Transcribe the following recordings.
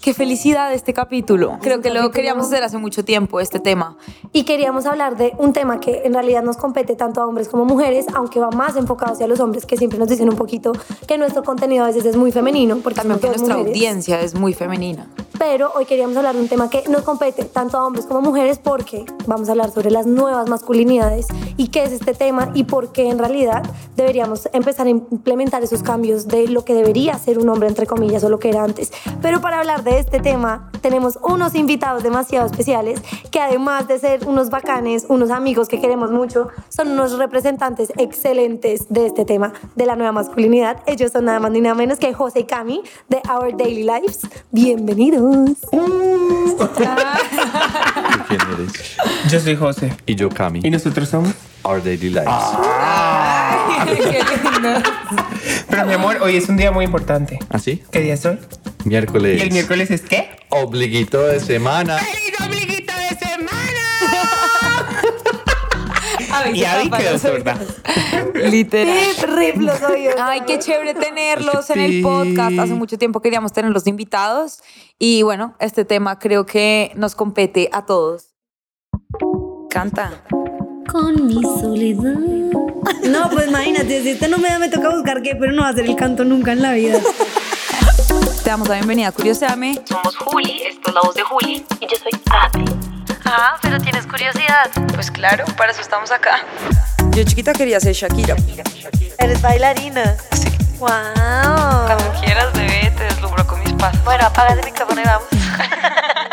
Qué felicidad este capítulo. Creo que lo queríamos hacer hace mucho tiempo, este tema. Y queríamos hablar de un tema que en realidad nos compete tanto a hombres como mujeres, aunque va más enfocado hacia los hombres, que siempre nos dicen un poquito que nuestro contenido a veces es muy femenino. Porque También que nuestra mujeres. audiencia es muy femenina. Pero hoy queríamos hablar de un tema que nos compete tanto a hombres como a mujeres porque vamos a hablar sobre las nuevas masculinidades y qué es este tema y por qué en realidad deberíamos empezar a implementar esos cambios de lo que debería ser un hombre entre comillas o lo que era antes. Pero para hablar de este tema tenemos unos invitados demasiado especiales que además de ser unos bacanes, unos amigos que queremos mucho, son unos representantes excelentes de este tema de la nueva masculinidad. Ellos son nada más ni nada menos que José y Cami de Our Daily Lives. Bienvenidos. ¿Quién eres? Yo soy José. Y yo, Cami. ¿Y nosotros somos? Our Daily Lives. Qué lindo. Pero mi amor, hoy es un día muy importante. ¿Así? ¿Qué día es hoy? Miércoles. ¿Y el miércoles es qué? Obliguito de semana. ¡Feliz obliguito de semana! Ay, Y ahí quedó sorda. Literal. Los oídos. Ay, qué chévere tenerlos en el podcast. Hace mucho tiempo queríamos tenerlos invitados. Y bueno, este tema creo que nos compete a todos. Canta. Con mi soledad. No, pues imagínate, si este no me da, me toca buscar qué, pero no va a ser el canto nunca en la vida. Te damos la bienvenida a Curioseame. Somos Juli, esto es la voz de Juli y yo soy Ate. Ah, pero tienes curiosidad. Pues claro, para eso estamos acá. Yo chiquita quería ser Shakira. Eres bailarina. Sí. Wow. Cuando quieras, bebé, te deslumbro con mis pasos. Bueno, apaga el micrófono y vamos.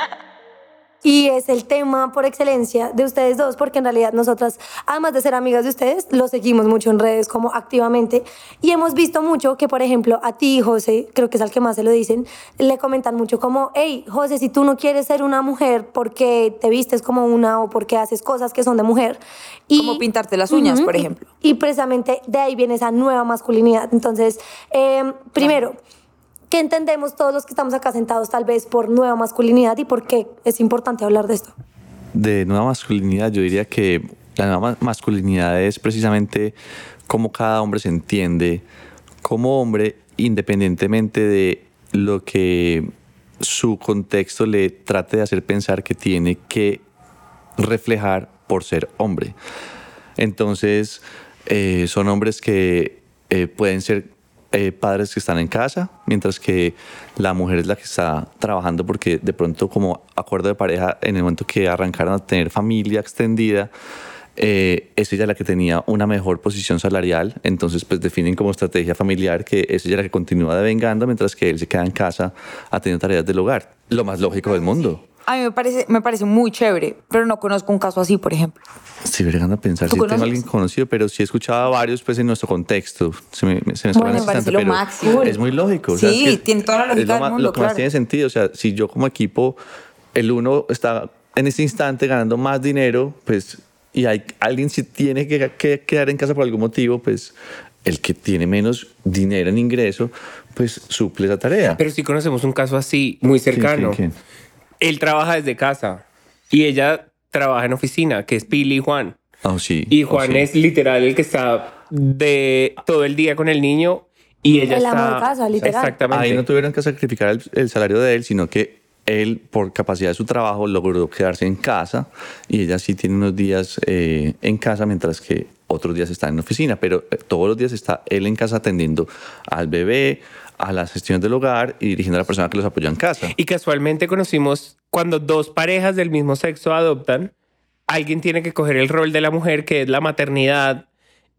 Y es el tema por excelencia de ustedes dos, porque en realidad nosotras, además de ser amigas de ustedes, los seguimos mucho en redes como activamente. Y hemos visto mucho que, por ejemplo, a ti, José, creo que es al que más se lo dicen, le comentan mucho como, hey, José, si tú no quieres ser una mujer porque te vistes como una o porque haces cosas que son de mujer. Y, Como pintarte las uñas, por ejemplo. Y, precisamente de ahí viene esa nueva masculinidad. Entonces, eh, primero, ¿qué entendemos todos los que estamos acá sentados tal vez por nueva masculinidad y por qué es importante hablar de esto? De nueva masculinidad, yo diría que la nueva ma- masculinidad es precisamente cómo cada hombre se entiende como hombre, independientemente de lo que su contexto le trate de hacer pensar que tiene que reflejar por ser hombre. Entonces, eh, son hombres que eh, pueden ser eh, padres que están en casa, mientras que la mujer es la que está trabajando porque de pronto como acuerdo de pareja, en el momento que arrancaron a tener familia extendida, eh, es ella la que tenía una mejor posición salarial, entonces pues definen como estrategia familiar que es ella la que continúa devengando mientras que él se queda en casa atendiendo tareas del hogar. Lo más lógico del mundo. A mí me parece, me parece muy chévere, pero no conozco un caso así, por ejemplo. Estoy bregando a pensar ¿Tú si tengo conoces? a alguien conocido, pero sí he escuchado a varios pues en nuestro contexto. Se me, se me Bueno, me parece instante, lo pero máximo. Es muy lógico. o sea, Sí, es que tiene toda la lógica es lo del mundo, Lo que más claro. tiene sentido. O sea, si yo como equipo, el uno está en este instante ganando más dinero, pues, y hay alguien si tiene que, que quedar en casa por algún motivo, pues el que tiene menos dinero en ingreso, pues suple esa tarea. Pero sí conocemos un caso así, muy cercano. ¿Quién, quién, Él trabaja desde casa y ella trabaja en oficina, que es Pili y Juan. Oh, sí. Y oh, Juan sí. es literal el que está de todo el día con el niño y ella El está... amo de casa, literal. Exactamente. Ahí no tuvieron que sacrificar el, el salario de él, sino que él, por capacidad de su trabajo, logró quedarse en casa y ella sí tiene unos días eh, en casa, mientras que otros días está en la oficina, pero eh, todos los días está él en casa atendiendo al bebé, a las gestiones del hogar y dirigiendo a la persona que los apoya en casa. Y casualmente conocimos cuando dos parejas del mismo sexo adoptan, alguien tiene que coger el rol de la mujer, que es la maternidad,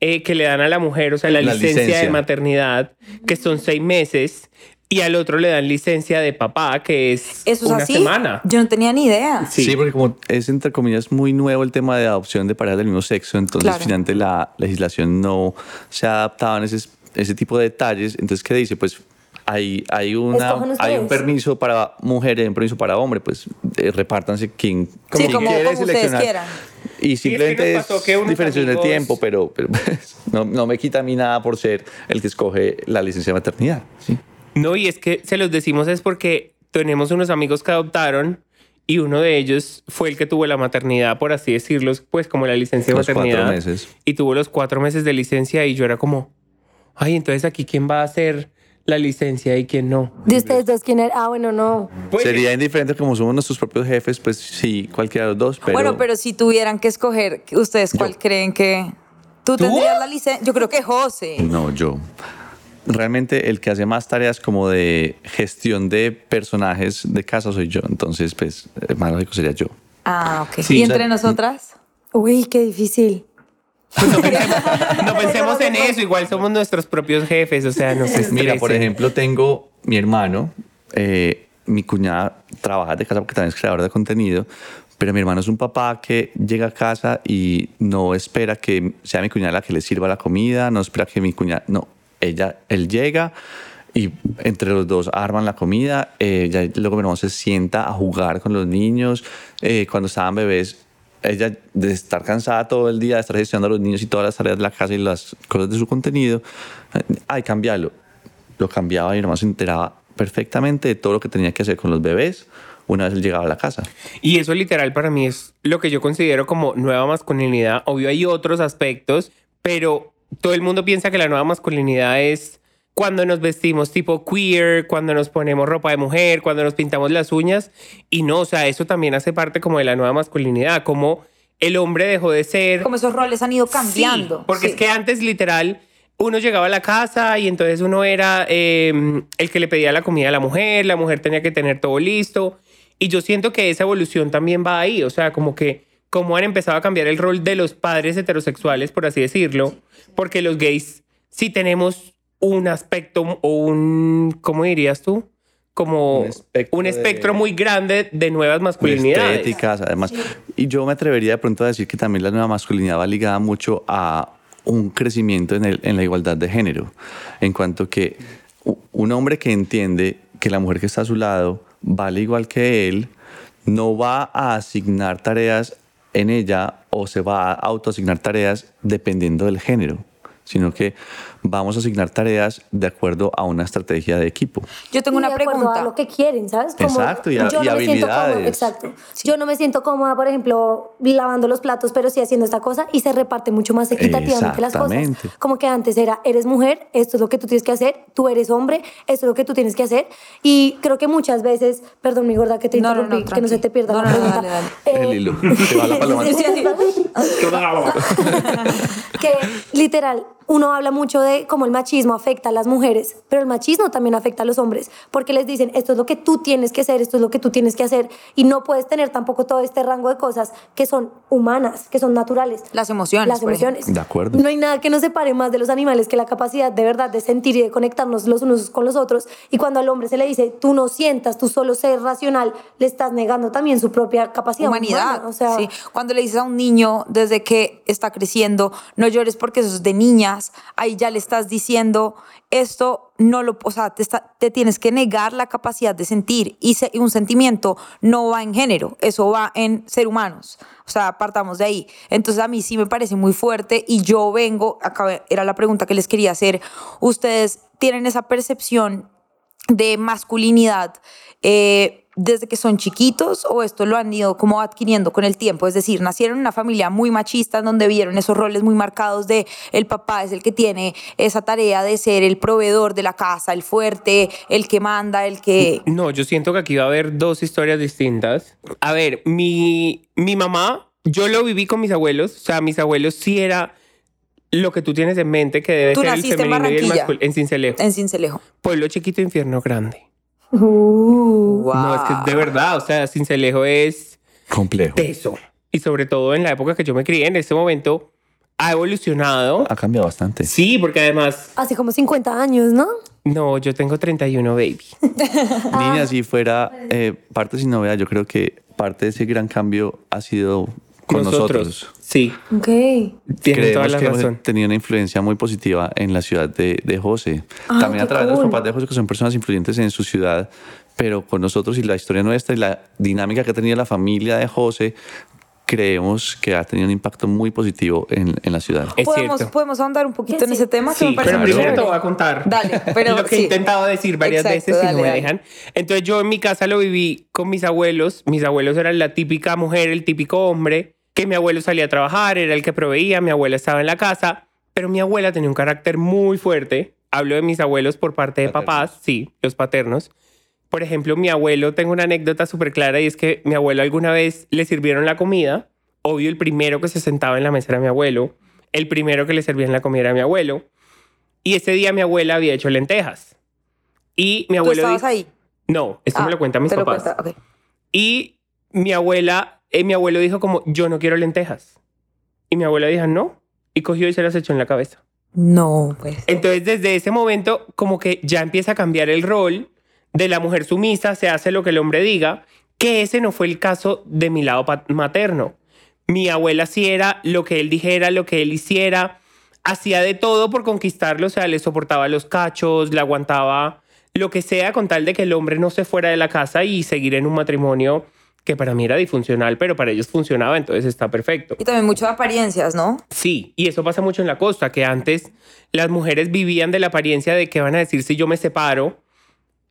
eh, que le dan a la mujer, o sea, la, La licencia, licencia. de maternidad, que son seis meses, y al otro le dan licencia de papá, que es ¿Eso es una así? semana. Yo no tenía ni idea. Sí. Sí. porque como es entre comillas muy nuevo el tema de adopción de parejas del mismo sexo, entonces Claro. finalmente la legislación no se ha adaptado en ese, ese tipo de detalles. Entonces, ¿qué dice? Pues hay, hay, una, hay un permiso para mujeres y un permiso para hombres, pues eh, repártanse quien, Sí, quien como- quiere como ustedes seleccionar. quieran. Y simplemente pasó es que el amigos- tiempo, pero, pero pues, no, no me quita a mí nada por ser el que escoge la licencia de maternidad. ¿sí? No, y es que se los decimos es porque tenemos unos amigos que adoptaron y uno de ellos fue el que tuvo la maternidad, por así decirlo, pues como la licencia de Los cuatro maternidad. meses. Y tuvo los cuatro meses de licencia y yo era como, ay, entonces aquí quién va a hacer la licencia y quién no. De ustedes dos, ¿quién era? Ah, bueno, no. Pues, Sería indiferente como somos nuestros propios jefes, pues sí, cualquiera de los dos, pero... Bueno, pero si tuvieran que escoger, ¿ustedes cuál creen que tú, ¿Tú? tendrías la licencia? Yo creo que José. No, yo. Realmente el que hace más tareas como de gestión de personajes de casa soy yo, entonces pues el más lógico sería yo. Ah, ok. Sí. ¿Y entre nosotras? Uy, qué difícil. no pensemos, no pensemos en eso, igual somos nuestros propios jefes, o sea, no se Mira, por ejemplo, tengo mi hermano, eh, mi cuñada trabaja de casa porque también es creador de contenido, pero mi hermano es un papá que llega a casa y no espera que sea mi cuñada la que le sirva la comida, no espera que mi cuñada, no, ella, él llega y entre los dos arman la comida, eh, ya luego mi hermano se sienta a jugar con los niños, eh, cuando estaban bebés ella de estar cansada todo el día, de estar gestionando a los niños y todas las tareas de la casa y las cosas de su contenido, eh, ay, cambiarlo. Lo cambiaba y mi hermano se enteraba perfectamente de todo lo que tenía que hacer con los bebés una vez él llegaba a la casa. Y eso literal para mí es lo que yo considero como nueva masculinidad. Obvio hay otros aspectos, pero todo el mundo piensa que la nueva masculinidad es cuando nos vestimos tipo queer, cuando nos ponemos ropa de mujer, cuando nos pintamos las uñas. Y no, o sea, eso también hace parte como de la nueva masculinidad, como el hombre dejó de ser... Como esos roles han ido cambiando. Sí, porque Sí. es que antes literal uno llegaba a la casa y entonces uno era eh, el que le pedía la comida a la mujer, la mujer tenía que tener todo listo. Y yo siento que esa evolución también va ahí, o sea, como que como han empezado a cambiar el rol de los padres heterosexuales, por así decirlo, porque los gays sí tenemos un aspecto o un, ¿cómo dirías tú? Como Un espectro un de- espectro muy grande de nuevas masculinidades. Estéticas, además. Y yo me atrevería de pronto a decir que también la nueva masculinidad va ligada mucho a un crecimiento en, el- en la igualdad de género, en cuanto que un hombre que entiende que la mujer que está a su lado vale igual que él, no va a asignar tareas en ella o se va a autoasignar tareas dependiendo del género, sino que vamos a asignar tareas de acuerdo a una estrategia de equipo. Yo tengo Y una de pregunta. a lo que quieren, ¿sabes? Exacto, y a- yo y no me siento cómoda, habilidades. exacto. Yo no me siento cómoda, por ejemplo, lavando los platos, pero sí haciendo esta cosa y se reparte mucho más equitativamente las cosas. Exactamente. Como que antes era, eres mujer, esto es lo que tú tienes que hacer, tú eres hombre, esto es lo que tú tienes que hacer. Y creo que muchas veces, perdón, mi gorda, que te No, no, no, interrumpí, que no se te pierda la No, no, no, pregunta. dale, El Eh, hilo. Se va la paloma. sí, sí, sí. que literal, uno habla mucho de cómo el machismo afecta a las mujeres, pero el machismo también afecta a los hombres, porque les dicen, esto es lo que tú tienes que hacer, esto es lo que tú tienes que hacer, y no puedes tener tampoco todo este rango de cosas que son humanas, que son naturales. Las emociones, Las por emociones. De acuerdo. No hay nada que nos separe más de los animales que la capacidad de verdad de sentir y de conectarnos los unos con los otros. Y cuando al hombre se le dice, tú no sientas, tú solo ser racional, le estás negando también su propia capacidad humanidad. humana. O sea, sí. Cuando le dices a un niño desde que está creciendo, no llores porque eso es de niñas, ahí ya le estás diciendo esto no lo, o sea, te, te tienes que negar la capacidad de sentir y, se- y un sentimiento no va en género, eso va en ser humanos. O sea, partamos de ahí. Entonces a mí sí me parece muy fuerte y yo vengo, acá era la pregunta que les quería hacer, ustedes tienen esa percepción de masculinidad eh, desde que son chiquitos o esto lo han ido como adquiriendo con el tiempo? Es decir, nacieron en una familia muy machista en donde vieron esos roles muy marcados de el papá es el que tiene esa tarea de ser el proveedor de la casa, el fuerte, el que manda, el que... No, yo siento que aquí va a haber dos historias distintas. A ver, mi, mi mamá, yo lo viví con mis abuelos. O sea, mis abuelos sí era lo que tú tienes en mente que debe Tú ser el naciste en femenino y el masculino. En Cincelejo. En Cincelejo. Pueblo chiquito, infierno grande. Uh, No, es que es de verdad. O sea, Cincelejo es Complejo. peso. Y sobre todo en la época que yo me crié, en este momento ha evolucionado. Ha cambiado bastante. Sí, porque además, hace como 50 años, ¿no? no, yo tengo 31, baby. Niña, si fuera eh, parte sin novedad, yo creo que parte de ese gran cambio ha sido con nosotros. Sí, Ok. tienen Creemos toda la que hemos razón. tenido una influencia muy positiva en la ciudad de, de José. Ah, También a través de los cool. papás de José, que son personas influyentes en su ciudad, pero con nosotros y la historia nuestra y la dinámica que ha tenido la familia de José, creemos que ha tenido un impacto muy positivo en, en la ciudad. Es ¿Podemos, cierto. ¿Podemos ahondar un poquito en ese tema? que Sí, me parece pero primero te voy a contar. Dale, pero lo que he sí. intentado decir varias Exacto, veces y dale, no me dale. dejan. Entonces yo en mi casa lo viví con mis abuelos. Mis abuelos eran la típica mujer, el típico hombre, que mi abuelo salía a trabajar, era el que proveía, mi abuela estaba en la casa, pero mi abuela tenía un carácter muy fuerte. hablo de mis abuelos por parte de papás, sí, los paternos. Por ejemplo, mi abuelo, tengo una anécdota súper clara y es que mi abuelo alguna vez le sirvieron la comida. Obvio, el primero que se sentaba en la mesa era mi abuelo. El primero que le servían la comida era mi abuelo. Y ese día mi abuela había hecho lentejas. Y mi ¿Tú abuelo... estabas dijo- ahí? No, esto me Ah, lo cuentan mis papás. cuenta, ok. Y mi abuela, eh, mi abuelo dijo como, yo no quiero lentejas. Y mi abuela dijo, no. Y cogió y se las echó en la cabeza. No, pues. Entonces, desde ese momento, como que ya empieza a cambiar el rol de la mujer sumisa, se hace lo que el hombre diga, que ese no fue el caso de mi lado materno. Mi abuela sí era lo que él dijera, lo que él hiciera, hacía de todo por conquistarlo, o sea, le soportaba los cachos, le aguantaba lo que sea con tal de que el hombre no se fuera de la casa y seguir en un matrimonio que para mí era disfuncional, pero para ellos funcionaba, entonces está perfecto. Y también mucho de apariencias, ¿no? Sí, y eso pasa mucho en la costa, que antes las mujeres vivían de la apariencia de que van a decir si yo me separo,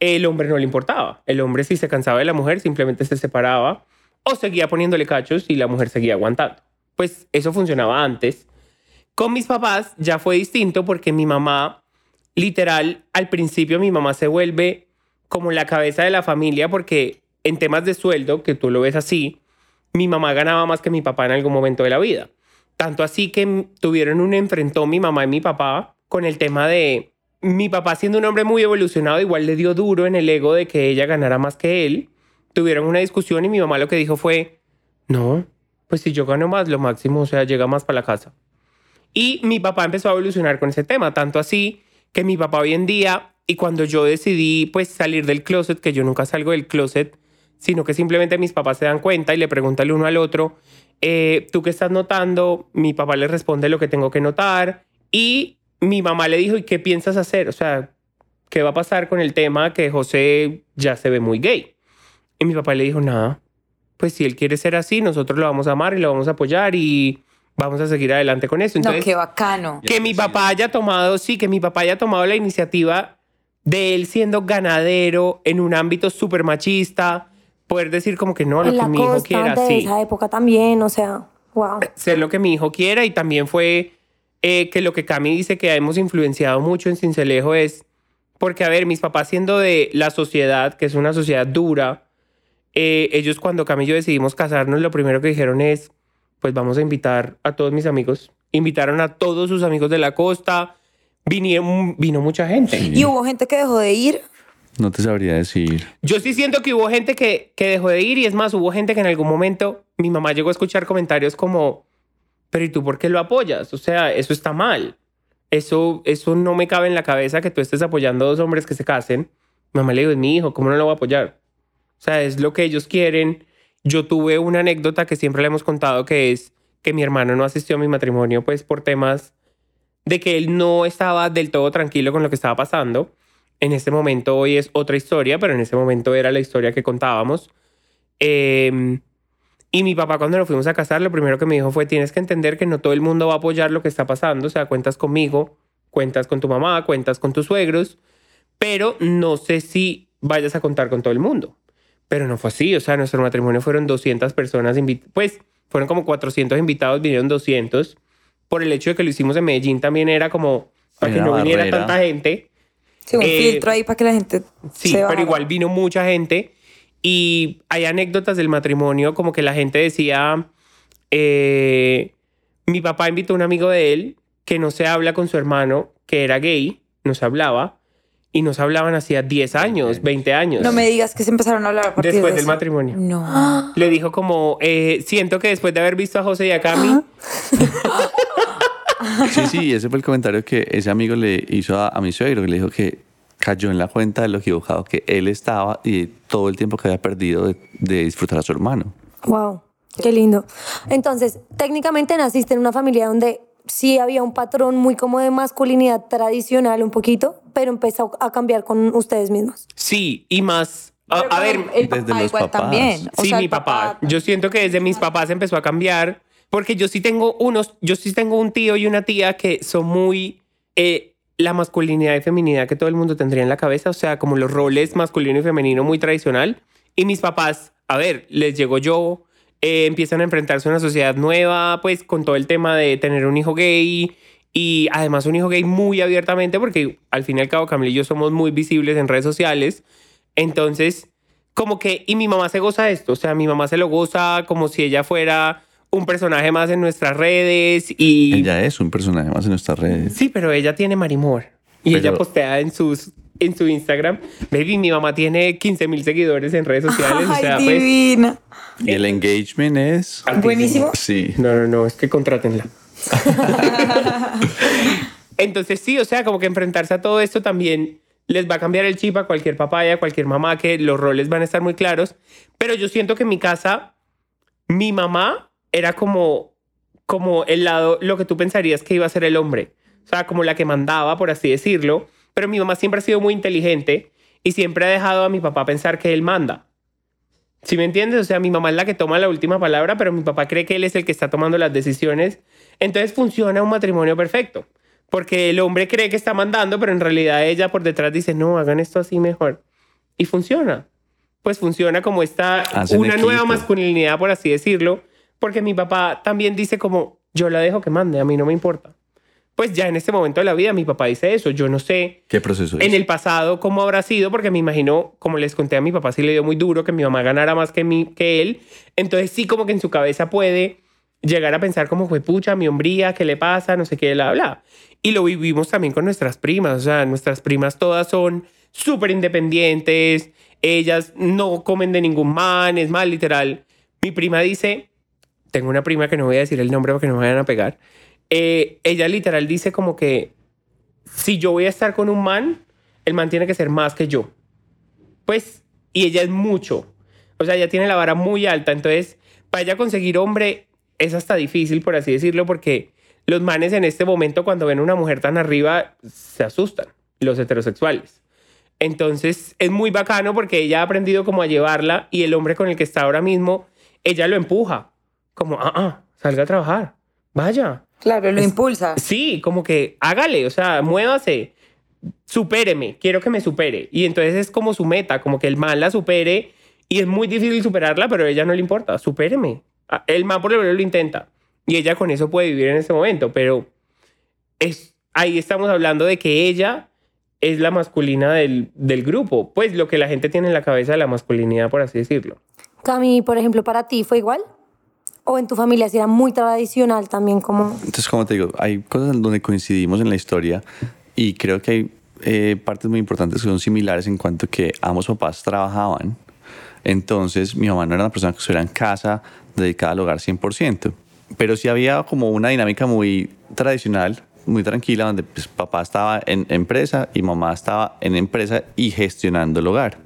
el hombre no le importaba. El hombre si se cansaba de la mujer simplemente se separaba o seguía poniéndole cachos y la mujer seguía aguantando. Pues eso funcionaba antes. Con mis papás ya fue distinto porque mi mamá, literal, al principio mi mamá se vuelve como la cabeza de la familia porque en temas de sueldo, que tú lo ves así, mi mamá ganaba más que mi papá en algún momento de la vida. Tanto así que tuvieron un enfrentón mi mamá y mi papá con el tema de mi papá siendo un hombre muy evolucionado, igual le dio duro en el ego de que ella ganara más que él. Tuvieron una discusión y mi mamá lo que dijo fue, no, pues si yo gano más, lo máximo, o sea, llega más para la casa. Y mi papá empezó a evolucionar con ese tema, tanto así que mi papá hoy en día, y cuando yo decidí pues salir del closet, que yo nunca salgo del closet, sino que simplemente mis papás se dan cuenta y le preguntan el uno al otro, eh, ¿tú qué estás notando? Mi papá le responde lo que tengo que notar y mi mamá le dijo, ¿y qué piensas hacer? O sea, ¿qué va a pasar con el tema que José ya se ve muy gay? Y mi papá le dijo, nada, pues si él quiere ser así, nosotros lo vamos a amar y lo vamos a apoyar y vamos a seguir adelante con eso. Entonces, no, qué bacano. que mi papá haya tomado, sí, que mi papá haya tomado la iniciativa de él siendo ganadero en un ámbito súper machista, poder decir como que no, lo en que mi hijo quiera, de sí, esa época también, o sea, wow. ser lo que mi hijo quiera y también fue eh, que lo que Cami dice que hemos influenciado mucho en Cincelejo es porque, a ver, mis papás siendo de la sociedad, que es una sociedad dura, eh, ellos cuando Cami y yo decidimos casarnos, lo primero que dijeron es, pues vamos a invitar a todos mis amigos. Invitaron a todos sus amigos de la costa, vinieron, vino mucha gente. Sí. Y hubo gente que dejó de ir. No te sabría decir. Yo sí siento que hubo gente que, que dejó de ir y es más, hubo gente que en algún momento mi mamá llegó a escuchar comentarios como, pero ¿y tú por qué lo apoyas? O sea, eso está mal. Eso, eso no me cabe en la cabeza que tú estés apoyando a dos hombres que se casen. Mamá le dijo, es mi hijo, ¿cómo no lo voy a apoyar? O sea, es lo que ellos quieren. Yo tuve una anécdota que siempre le hemos contado que es que mi hermano no asistió a mi matrimonio pues por temas de que él no estaba del todo tranquilo con lo que estaba pasando. En este momento hoy es otra historia, pero en ese momento era la historia que contábamos. Eh, y mi papá cuando nos fuimos a casar, lo primero que me dijo fue, tienes que entender que no todo el mundo va a apoyar lo que está pasando, o sea, cuentas conmigo, cuentas con tu mamá, cuentas con tus suegros, pero no sé si vayas a contar con todo el mundo. Pero no fue así, o sea, nuestro matrimonio fueron 200 personas, pues fueron como 400 invitados, vinieron 200. Por el hecho de que lo hicimos en Medellín también era como para que no viniera tanta gente. Sí, un Eh, filtro ahí para que la gente Sí, se pero igual vino mucha gente y hay anécdotas del matrimonio como que la gente decía, eh, mi papá invitó a un amigo de él que no se habla con su hermano, que era gay, no se hablaba, y no se hablaban hacía 10 años, 20 años. No me digas que se empezaron a hablar a partir Después de del eso. matrimonio. No. Le dijo como, eh, siento que después de haber visto a José y a Cami, Sí, sí, ese fue el comentario que ese amigo le hizo a, a mi suegro, que le dijo que cayó en la cuenta de lo equivocado que él estaba y todo el tiempo que había perdido de, de disfrutar a su hermano. Wow, qué lindo. Entonces, técnicamente naciste en una familia donde sí había un patrón muy como de masculinidad tradicional un poquito, pero empezó a cambiar con ustedes mismos. sí, y más, a, a ver, el desde papá los igual papás. también. O sí, sea, mi el papá. Yo siento que desde mis papás empezó a cambiar. Porque yo sí tengo unos, yo sí tengo un tío y una tía que son muy eh, la masculinidad y feminidad que todo el mundo tendría en la cabeza. O sea, como los roles masculino y femenino muy tradicional. Y mis papás, a ver, les llegó yo, eh, empiezan a enfrentarse a una sociedad nueva, pues con todo el tema de tener un hijo gay y además un hijo gay muy abiertamente porque al fin y al cabo Camila y yo somos muy visibles en redes sociales. Entonces, como que, y mi mamá se goza esto, o sea, mi mamá se lo goza como si ella fuera un personaje más en nuestras redes y... Ella es un personaje más en nuestras redes. Sí, pero ella tiene marimor. Y Pero- ella postea en sus en su Instagram, baby, mi mamá tiene 15 mil seguidores en redes sociales. o Ay, sea, pues, divina. Y el engagement es... Buenísimo. Sí. no, no, no, es que contrátenla. Entonces sí, o sea, como que enfrentarse a todo esto también les va a cambiar el chip a cualquier papá y a cualquier mamá, que los roles van a estar muy claros. Pero yo siento que en mi casa, mi mamá era como, como el lado, lo que tú pensarías que iba a ser el hombre. O sea, como la que mandaba, por así decirlo. Pero mi mamá siempre ha sido muy inteligente y siempre ha dejado a mi papá pensar que él manda. ¿Sí me entiendes? O sea, mi mamá es la que toma la última palabra, pero mi papá cree que él es el que está tomando las decisiones. Entonces funciona un matrimonio perfecto. Porque el hombre cree que está mandando, pero en realidad ella por detrás dice, no, hagan esto así mejor. Y funciona. Pues funciona como esta, Hacen una nueva masculinidad, por así decirlo. Porque mi papá también dice como, yo la dejo que mande, a mí no me importa. Pues ya en este momento de la vida mi papá dice eso. Yo no sé ¿Qué proceso es? en el pasado cómo habrá sido, porque me imagino, como les conté a mi papá, sí le dio muy duro que mi mamá ganara más que, mí, que él. Entonces sí como que en su cabeza puede llegar a pensar como fue pucha, mi hombría, ¿qué le pasa? No sé qué, bla, bla. Y lo vivimos también con nuestras primas. O sea, nuestras primas todas son súper independientes. Ellas no comen de ningún man. Es más, literal. Mi prima dice, tengo una prima que no voy a decir el nombre porque no me vayan a pegar. Eh, ella literal dice como que si yo voy a estar con un man, el man tiene que ser más que yo. Pues, y ella es mucho. O sea, ella tiene la vara muy alta. Entonces, para ella conseguir hombre es hasta difícil, por así decirlo, porque los manes en este momento, cuando ven una mujer tan arriba, se asustan, los heterosexuales. Entonces, es muy bacano porque ella ha aprendido como a llevarla y el hombre con el que está ahora mismo, ella lo empuja. Como, ah, ah, salga a trabajar, vaya, Claro, lo impulsa. Sí, como que hágale, o sea, muévase, supéreme, quiero que me supere. Y entonces es como su meta, como que el man la supere y es muy difícil superarla, pero a ella no le importa, supéreme. Ah, El man por lo menos lo intenta y ella con eso puede vivir en ese momento, pero es, ahí estamos hablando de que ella es la masculina del, del grupo, pues lo que la gente tiene en la cabeza de la masculinidad, por así decirlo. Cami, por ejemplo, ¿para ti fue igual? ¿O en tu familia si era muy tradicional también como... Entonces, como te digo, hay cosas donde coincidimos en la historia y creo que hay eh, partes muy importantes que son similares en cuanto que ambos papás trabajaban. Entonces, mi mamá no era una persona que estuviera en casa dedicada al hogar 100%, pero sí había como una dinámica muy tradicional, muy tranquila, donde pues, papá estaba en empresa y mamá estaba en empresa y gestionando el hogar.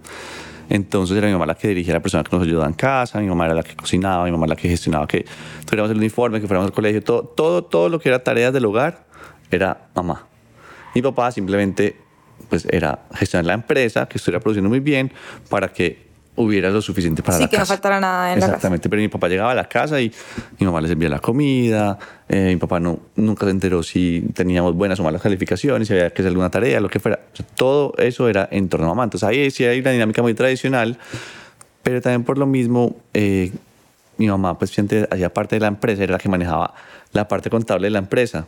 Entonces era mi mamá la que dirigía a la persona que nos ayudaba en casa, mi mamá era la que cocinaba, mi mamá la que gestionaba que tuviéramos el uniforme, que fuéramos al colegio, todo, todo, todo lo que era tareas del hogar era mamá. Mi papá simplemente pues era gestionar la empresa, que estuviera produciendo muy bien para que hubiera lo suficiente para Sí, la que no casa. faltara nada en la casa. Exactamente, pero mi papá llegaba a la casa y mi mamá le servía la comida, eh, mi papá no, nunca se enteró si teníamos buenas o malas calificaciones, si había que hacer alguna tarea, lo que fuera. O sea, todo eso era en torno a mamá. Entonces ahí sí hay una dinámica muy tradicional, pero también por lo mismo, eh, mi mamá pues siempre hacía parte de la empresa, era la que manejaba la parte contable de la empresa.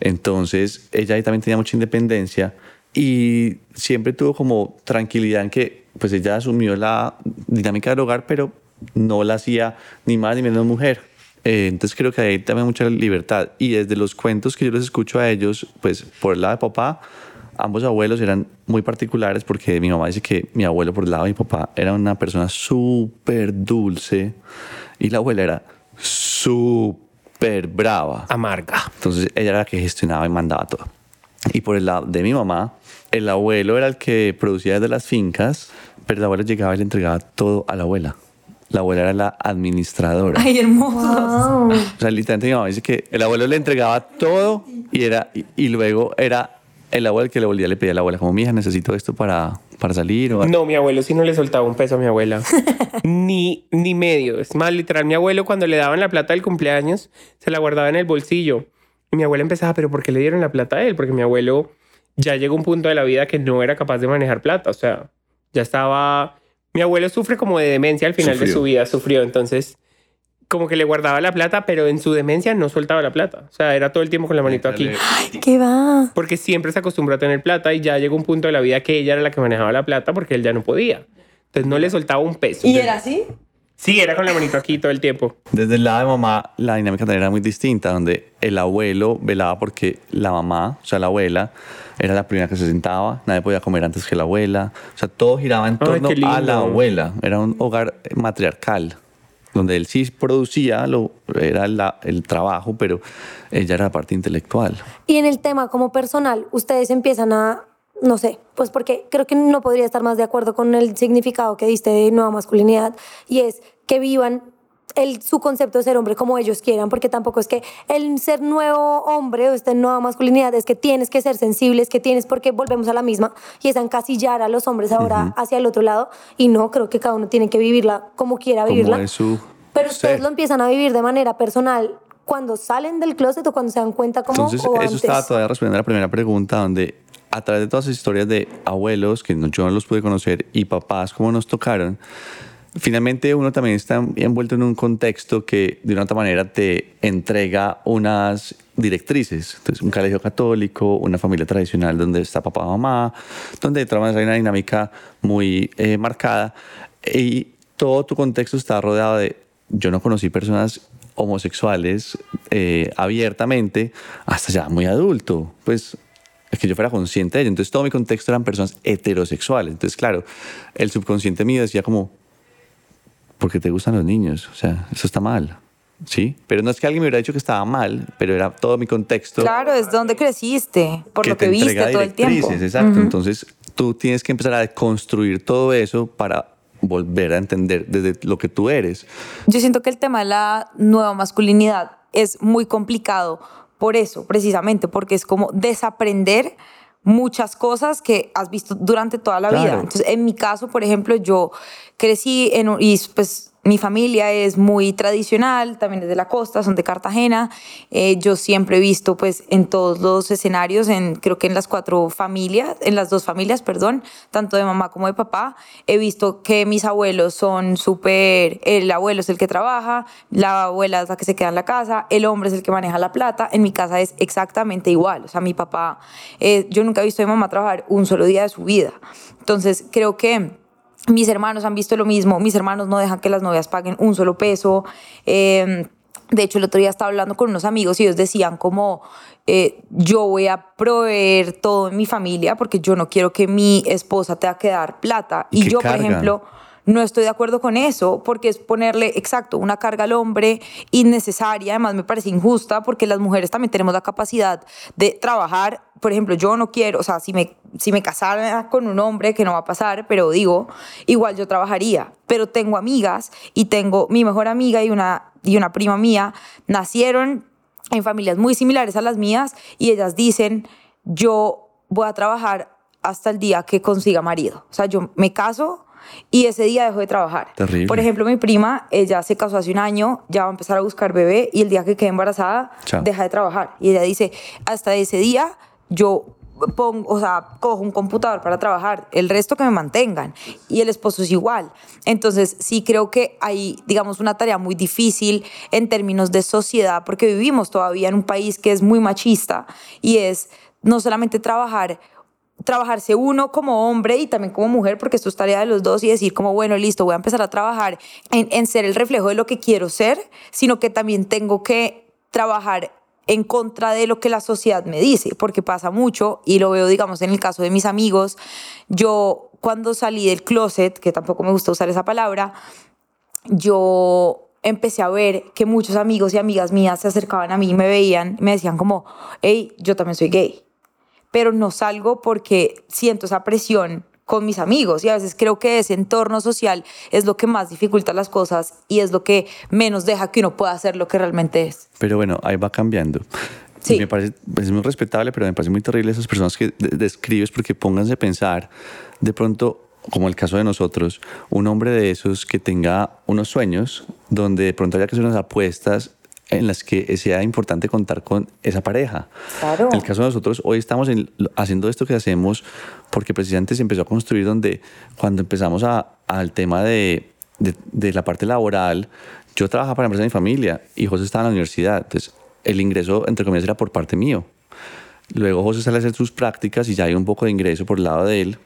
Entonces ella ahí también tenía mucha independencia y siempre tuvo como tranquilidad en que pues ella asumió la dinámica del hogar, pero no la hacía ni más ni menos mujer. Eh, entonces creo que hay también mucha libertad. Y desde los cuentos que yo les escucho a ellos, pues por el lado de papá, ambos abuelos eran muy particulares porque mi mamá dice que mi abuelo por el lado de mi papá era una persona súper dulce y la abuela era súper brava. Amarga. Entonces ella era la que gestionaba y mandaba todo. Y por el lado de mi mamá, el abuelo era el que producía desde las fincas, pero el abuelo llegaba y le entregaba todo a la abuela. La abuela era la administradora. Ay, hermoso. O sea, literalmente mi mamá dice que el abuelo le entregaba todo y, era, y, y luego era el abuelo el que le volvía, le pedía a la abuela, como, mi hija, necesito esto para, para salir. O, No, mi abuelo sí no le soltaba un peso a mi abuela. ni, ni medio. Es más, literal, mi abuelo cuando le daban la plata del cumpleaños, se la guardaba en el bolsillo. Y mi abuela empezaba, pero ¿por qué le dieron la plata a él? Porque mi abuelo ya llegó a un punto de la vida que no era capaz de manejar plata. O sea, ya estaba... Mi abuelo sufre como de demencia al final de su vida, sufrió. Entonces, como que le guardaba la plata, pero en su demencia no soltaba la plata. O sea, era todo el tiempo con la manito aquí. ¿Qué va? Porque siempre se acostumbró a tener plata y ya llegó un punto de la vida que ella era la que manejaba la plata porque él ya no podía. Entonces no le soltaba un peso. ¿Y era así? Sí, era con la manito aquí todo el tiempo. Desde el lado de mamá, la dinámica también era muy distinta, donde el abuelo velaba porque la mamá, o sea, la abuela, era la primera que se sentaba, nadie podía comer antes que la abuela. O sea, todo giraba en torno a la abuela. Era un hogar matriarcal, donde él sí producía, lo, era la- el trabajo, pero ella era la parte intelectual. Y en el tema como personal, ustedes empiezan a, no sé, pues porque creo que no podría estar más de acuerdo con el significado que diste de nueva masculinidad y es que vivan el, su concepto de ser hombre como ellos quieran, porque tampoco es que el ser nuevo hombre o esta nueva masculinidad es que tienes que ser sensible, es que tienes porque volvemos a la misma y es encasillar a los hombres ahora hacia el otro lado y no, creo que cada uno tiene que vivirla como quiera vivirla. Como es su Pero ustedes lo empiezan a vivir de manera personal cuando salen del closet o cuando se dan cuenta como Entonces, o eso antes. estaba todavía respondiendo a la primera pregunta, donde a través de todas esas historias de abuelos, que yo no los pude conocer, y papás, como nos tocaron, finalmente uno también está envuelto en un contexto que de una otra manera te entrega unas directrices. Entonces, un colegio católico, una familia tradicional donde está papá, mamá, donde hay una dinámica muy eh, marcada. Y todo tu contexto está rodeado de, yo no conocí personas homosexuales eh, abiertamente hasta ya muy adulto. Pues que yo fuera consciente de ello. Entonces todo mi contexto eran personas heterosexuales. Entonces, claro, el subconsciente mío decía como, ¿por qué te gustan los niños? O sea, eso está mal. ¿Sí? Pero no es que alguien me hubiera dicho que estaba mal, pero era todo mi contexto. Claro, es donde creciste, por lo que te viste todo el tiempo. Exacto. Entonces tú tienes que empezar a construir todo eso para volver a entender desde lo que tú eres. Yo siento que el tema de la nueva masculinidad es muy complicado por eso, precisamente, porque es como desaprender muchas cosas que has visto durante toda la vida. Entonces, en mi caso, por ejemplo, yo crecí en un, y pues mi familia es muy tradicional, también es de la costa, son de Cartagena. Eh, yo siempre he visto, pues, en todos los escenarios, en, creo que en las cuatro familias, en las dos familias, perdón, tanto de mamá como de papá, he visto que mis abuelos son súper, el abuelo es el que trabaja, la abuela es la que se queda en la casa, el hombre es el que maneja la plata. En mi casa es exactamente igual. O sea, mi papá, eh, yo nunca he visto a mi mamá trabajar un solo día de su vida. Entonces, creo que mis hermanos han visto lo mismo, mis hermanos no dejan que las novias paguen un solo peso. Eh, de hecho, el otro día estaba hablando con unos amigos y ellos decían como, eh, yo voy a proveer todo en mi familia porque yo no quiero que mi esposa tenga que dar plata. Y yo, por ejemplo, no estoy de acuerdo con eso porque es ponerle, exacto, una carga al hombre innecesaria. Además, me parece injusta porque las mujeres también tenemos la capacidad de trabajar. Por ejemplo, yo no quiero, o sea, si me, si me casara con un hombre, que no va a pasar, pero digo, igual yo trabajaría. Pero tengo amigas y tengo mi mejor amiga y una, y una prima mía, nacieron en familias muy similares a las mías y ellas dicen, yo voy a trabajar hasta el día que consiga marido. O sea, yo me caso y ese día dejo de trabajar. Terrible. Por ejemplo, mi prima, ella se casó hace un año, ya va a empezar a buscar bebé y el día que quede embarazada, Chao. deja de trabajar. Y ella dice, hasta ese día yo pongo, o sea, cojo un computador para trabajar, el resto que me mantengan. Y el esposo es igual. Entonces, sí creo que hay, digamos, una tarea muy difícil en términos de sociedad, porque vivimos todavía en un país que es muy machista y es no solamente trabajar trabajarse uno como hombre y también como mujer, porque esto es tarea de los dos, y decir como, bueno, listo, voy a empezar a trabajar en, en ser el reflejo de lo que quiero ser, sino que también tengo que trabajar en contra de lo que la sociedad me dice, porque pasa mucho, y lo veo, digamos, en el caso de mis amigos, yo cuando salí del closet, que tampoco me gusta usar esa palabra, yo empecé a ver que muchos amigos y amigas mías se acercaban a mí y me veían y me decían como, hey, yo también soy gay pero no salgo porque siento esa presión con mis amigos y a veces creo que ese entorno social es lo que más dificulta las cosas y es lo que menos deja que uno pueda hacer lo que realmente es. Pero bueno, ahí va cambiando. Sí. Y me parece, es muy respetable, pero me parece muy terrible esas personas que de- describes porque pónganse a pensar, de pronto, como el caso de nosotros, un hombre de esos que tenga unos sueños donde de pronto haya que hacer unas apuestas en las que sea importante contar con esa pareja. Claro. El caso de nosotros, hoy estamos en- haciendo esto que hacemos porque precisamente se empezó a construir donde cuando empezamos a- al tema de de, de la parte laboral, yo trabajaba para la empresa de mi familia y José estaba en la universidad. Entonces, el ingreso, entre comillas, era por parte mío. Luego José sale a hacer sus prácticas y ya hay un poco de ingreso por el lado de él.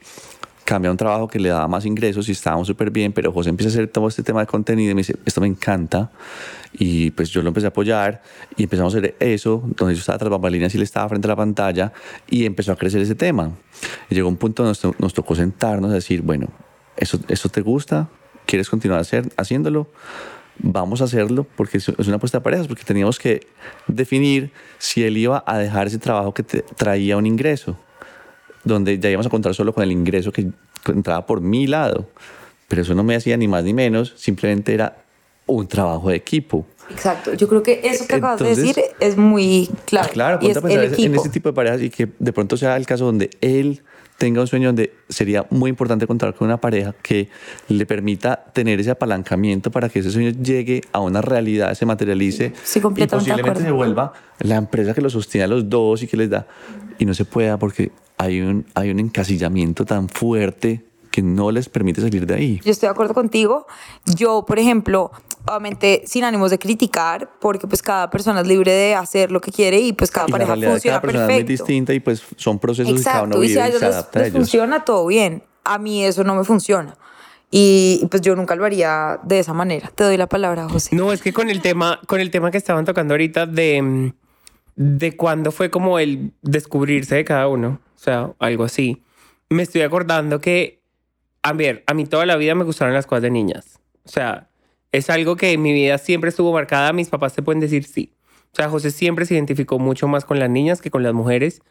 Cambia a un trabajo que le daba más ingresos y estábamos súper bien, pero José empieza a hacer todo este tema de contenido y me dice, esto me encanta. Y pues yo lo empecé a apoyar y empezamos a hacer eso, donde yo estaba tras bambalinas y él estaba frente a la pantalla y empezó a crecer ese tema. Y llegó un punto donde nos, nos tocó sentarnos a decir, bueno, ¿eso, ¿eso te gusta? ¿Quieres continuar hacer, haciéndolo? vamos a hacerlo porque es una apuesta de parejas, porque teníamos que definir si él iba a dejar ese trabajo que te traía un ingreso, donde ya íbamos a contar solo con el ingreso que entraba por mi lado, pero eso no me hacía ni más ni menos, simplemente era un trabajo de equipo. Exacto. Yo creo que eso que acabas de decir es muy claro. Claro, y es a pensar el en ese tipo de parejas y que de pronto sea el caso donde él tenga un sueño donde sería muy importante contar con una pareja que le permita tener ese apalancamiento para que ese sueño llegue a una realidad, se materialice Sí, y posiblemente se vuelva la empresa que lo sostiene a los dos y que les da y no se pueda porque hay un, hay un encasillamiento tan fuerte que no les permite salir de ahí. Yo estoy de acuerdo contigo. Yo, por ejemplo, obviamente sin ánimos de criticar, porque pues cada persona es libre de hacer lo que quiere y pues cada Y pareja realidad de funciona cada persona es muy distinta y pues son procesos que cada uno Exacto, y si vive a y ellos se les, adapta a les ellos. funciona, todo bien. A mí eso no me funciona. Y, y, pues yo nunca lo haría de esa manera. Te doy la palabra, José. No, es que con el tema, con el tema que estaban tocando ahorita de, de cuándo fue como el descubrirse de cada uno, sea, algo así. Me estoy acordando que, a ver, a mí toda la vida me gustaron las cosas de niñas. O sea, es algo que en mi vida siempre estuvo marcada. Mis papás te pueden decir sí. O sea, José siempre se identificó mucho más con las niñas que con las mujeres.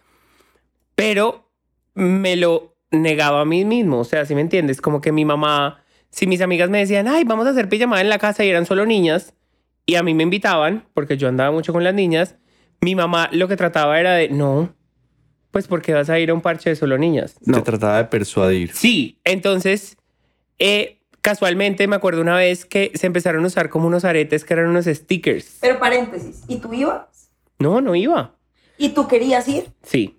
Pero me lo negaba a mí mismo. O sea, si me entiendes, como que mi mamá, si mis amigas me decían, ay, vamos a hacer pijamada en la casa y eran solo niñas, y a mí me invitaban, porque yo andaba mucho con las niñas, mi mamá lo que trataba era de, no, pues porque vas a ir a un parche de solo niñas. No. trataba de persuadir. Sí, entonces, eh, casualmente me acuerdo una vez que se empezaron a usar como unos aretes que eran unos stickers. Pero paréntesis, ¿y tú ibas? No, no iba. ¿Y tú querías ir? Sí.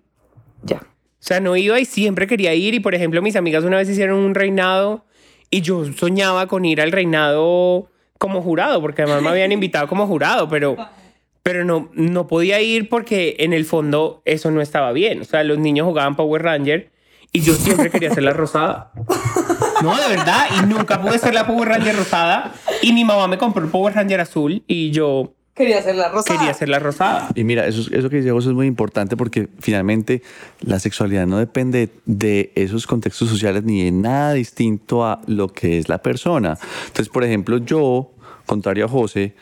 Ya. O sea, no iba y siempre quería ir. Y por ejemplo, mis amigas una vez hicieron un reinado y yo soñaba con ir al reinado como jurado, porque además me habían invitado como jurado, pero, pero no, no podía ir porque en el fondo eso no estaba bien. O sea, los niños jugaban Power Ranger y yo siempre quería ser la rosada. No, de verdad, y nunca pude ser la Power Ranger rosada. Y mi mamá me compró el Power Ranger azul y yo Quería ser la rosada. quería ser la rosada. Y mira, eso, eso que dice José es muy importante porque finalmente la sexualidad no depende de esos contextos sociales ni de nada distinto a lo que es la persona. Entonces, por ejemplo, yo, contrario a José,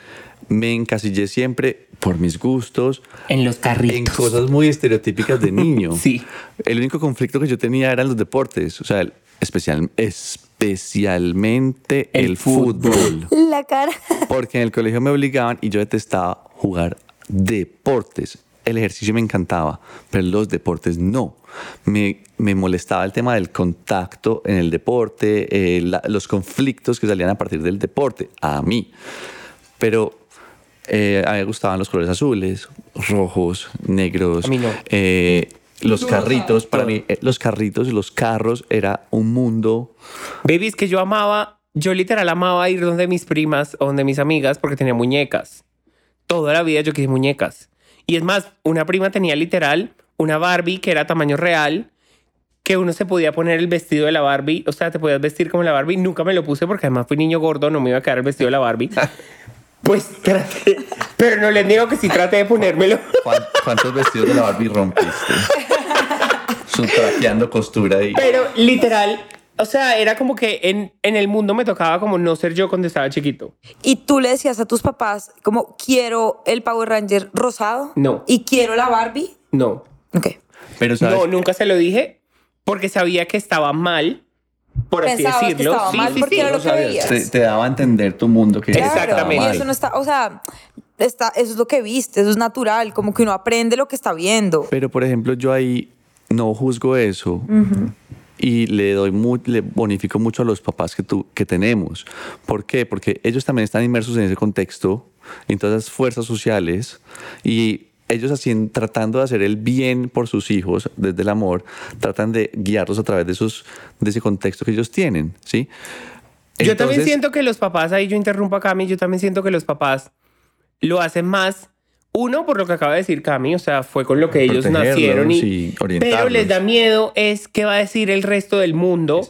me encasillé siempre por mis gustos En los en carritos. cosas muy estereotípicas de niño. Sí. El único conflicto que yo tenía eran los deportes, o sea, el- especial, especialmente el, El fútbol. La cara. Porque en el colegio me obligaban y yo detestaba jugar deportes. El ejercicio me encantaba, pero los deportes no. Me, me molestaba el tema del contacto en el deporte, eh, la- los conflictos que salían a partir del deporte, a mí. Pero eh, a mí me gustaban los colores azules, rojos, negros. A mí no. eh, los carritos, para mí, eh, los carritos y los carros era un mundo Baby, es que yo amaba, yo literal amaba ir donde mis primas o donde mis amigas porque tenía muñecas. Toda la vida yo quise muñecas. Y es más, una prima tenía literal una Barbie que era tamaño real, que uno se podía poner el vestido de la Barbie, o sea, te podías vestir como la Barbie. Nunca me lo puse porque además fui niño gordo, no me iba a quedar el vestido de la Barbie. Pues traté, pero no les digo que sí traté de ponérmelo. ¿Cuán- ¿Cuántos vestidos de la Barbie rompiste? Subtraqueando costura y... Pero literal, o sea, era como que en, en el mundo me tocaba como no ser yo cuando estaba chiquito. Y tú le decías a tus papás, como, quiero el Power Ranger rosado. No. Y quiero la Barbie. No. Ok. Pero ¿sabes? No, nunca se lo dije porque sabía que estaba mal, por así Pensabas que decirlo. estaba mal porque era lo que veías. te, te daba a entender tu mundo que Claro, Exactamente. Y eso no está, o sea, está, eso es lo que viste, eso es natural, como que uno aprende lo que está viendo. Pero, por ejemplo, yo ahí no juzgo eso y le doy mu- le bonifico mucho a los papás que, tú, que tenemos. ¿Por qué? Porque ellos también están inmersos en ese contexto, en todas esas fuerzas sociales y ellos así, tratando de hacer el bien por sus hijos desde el amor, tratan de guiarlos a través de, esos, de ese contexto que ellos tienen, ¿sí? Yo también siento que los papás, ahí yo interrumpo a Cami, yo también siento que los papás lo hacen más, uno, por lo que acaba de decir Cami, o sea, fue con lo que ellos nacieron y, y pero les da miedo es qué va a decir el resto del mundo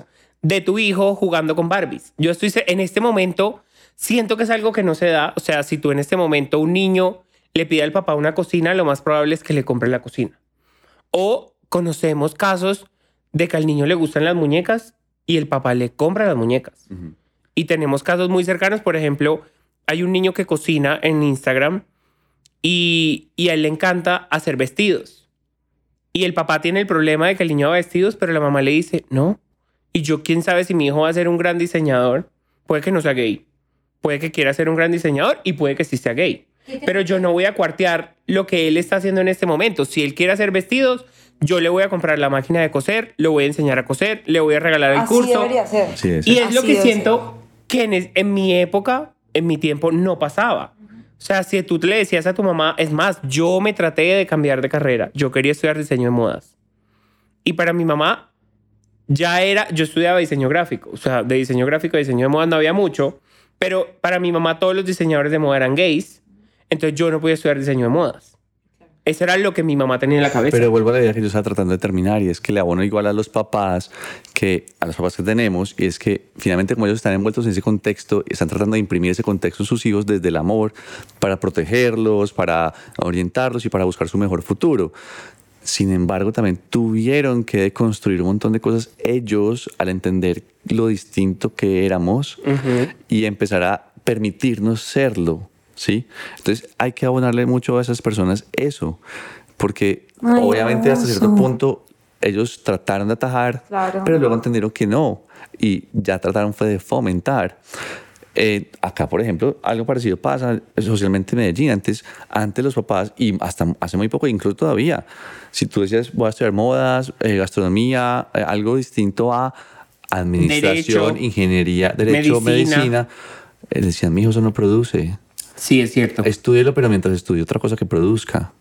de tu hijo jugando con Barbies. Yo estoy en este momento siento que es algo que no se da, o sea, si tú en este momento un niño le pide al papá una cocina, lo más probable es que le compre la cocina. O conocemos casos de que al niño le gustan las muñecas y el papá le compra las muñecas. Y tenemos casos muy cercanos, por ejemplo, hay un niño que cocina en Instagram y, y a él le encanta hacer vestidos. Y el papá tiene el problema de que el niño haga vestidos, pero la mamá le dice, no. Y yo, quién sabe si mi hijo va a ser un gran diseñador. Puede que no sea gay. Puede que quiera ser un gran diseñador y puede que sí sea gay. Pero yo no voy a cuartear lo que él está haciendo en este momento. Si él quiere hacer vestidos, yo le voy a comprar la máquina de coser, le voy a enseñar a coser, le voy a regalar el Así curso. debería ser. Es. Y es lo Así que debe siento que en, en mi época, en mi tiempo, no pasaba. O sea, si tú le decías a tu mamá, es más, yo me traté de cambiar de carrera. Yo quería estudiar diseño de modas. Y para mi mamá, ya era, yo estudiaba diseño gráfico. O sea, de diseño gráfico a diseño de modas no había mucho. Pero para mi mamá, todos los diseñadores de moda eran gays. Entonces yo no podía estudiar diseño de modas. Eso era lo que mi mamá tenía en la cabeza. Pero vuelvo a la idea que yo estaba tratando de terminar y es que le abono igual a los papás que a los papás que tenemos y es que finalmente como ellos están envueltos en ese contexto están tratando de imprimir ese contexto en sus hijos desde el amor para protegerlos, para orientarlos y para buscar su mejor futuro. Sin embargo, también tuvieron que deconstruir un montón de cosas ellos al entender lo distinto que éramos y empezar a permitirnos serlo, ¿sí? Entonces hay que abonarle mucho a esas personas eso, porque Ay, obviamente hasta cierto punto ellos trataron de atajar, Claro. pero luego entendieron que no y ya trataron fue de fomentar. Eh, acá, por ejemplo, algo parecido pasa socialmente en Medellín. Antes, antes los papás, y hasta hace muy poco, incluso todavía, si tú decías voy a estudiar modas, eh, gastronomía, eh, algo distinto a administración, Derecho, ingeniería, derecho, medicina. medicina, eh, decían, mi hijo eso no produce. Sí, es cierto. Estúdielo, pero mientras estudie otra cosa que produzca.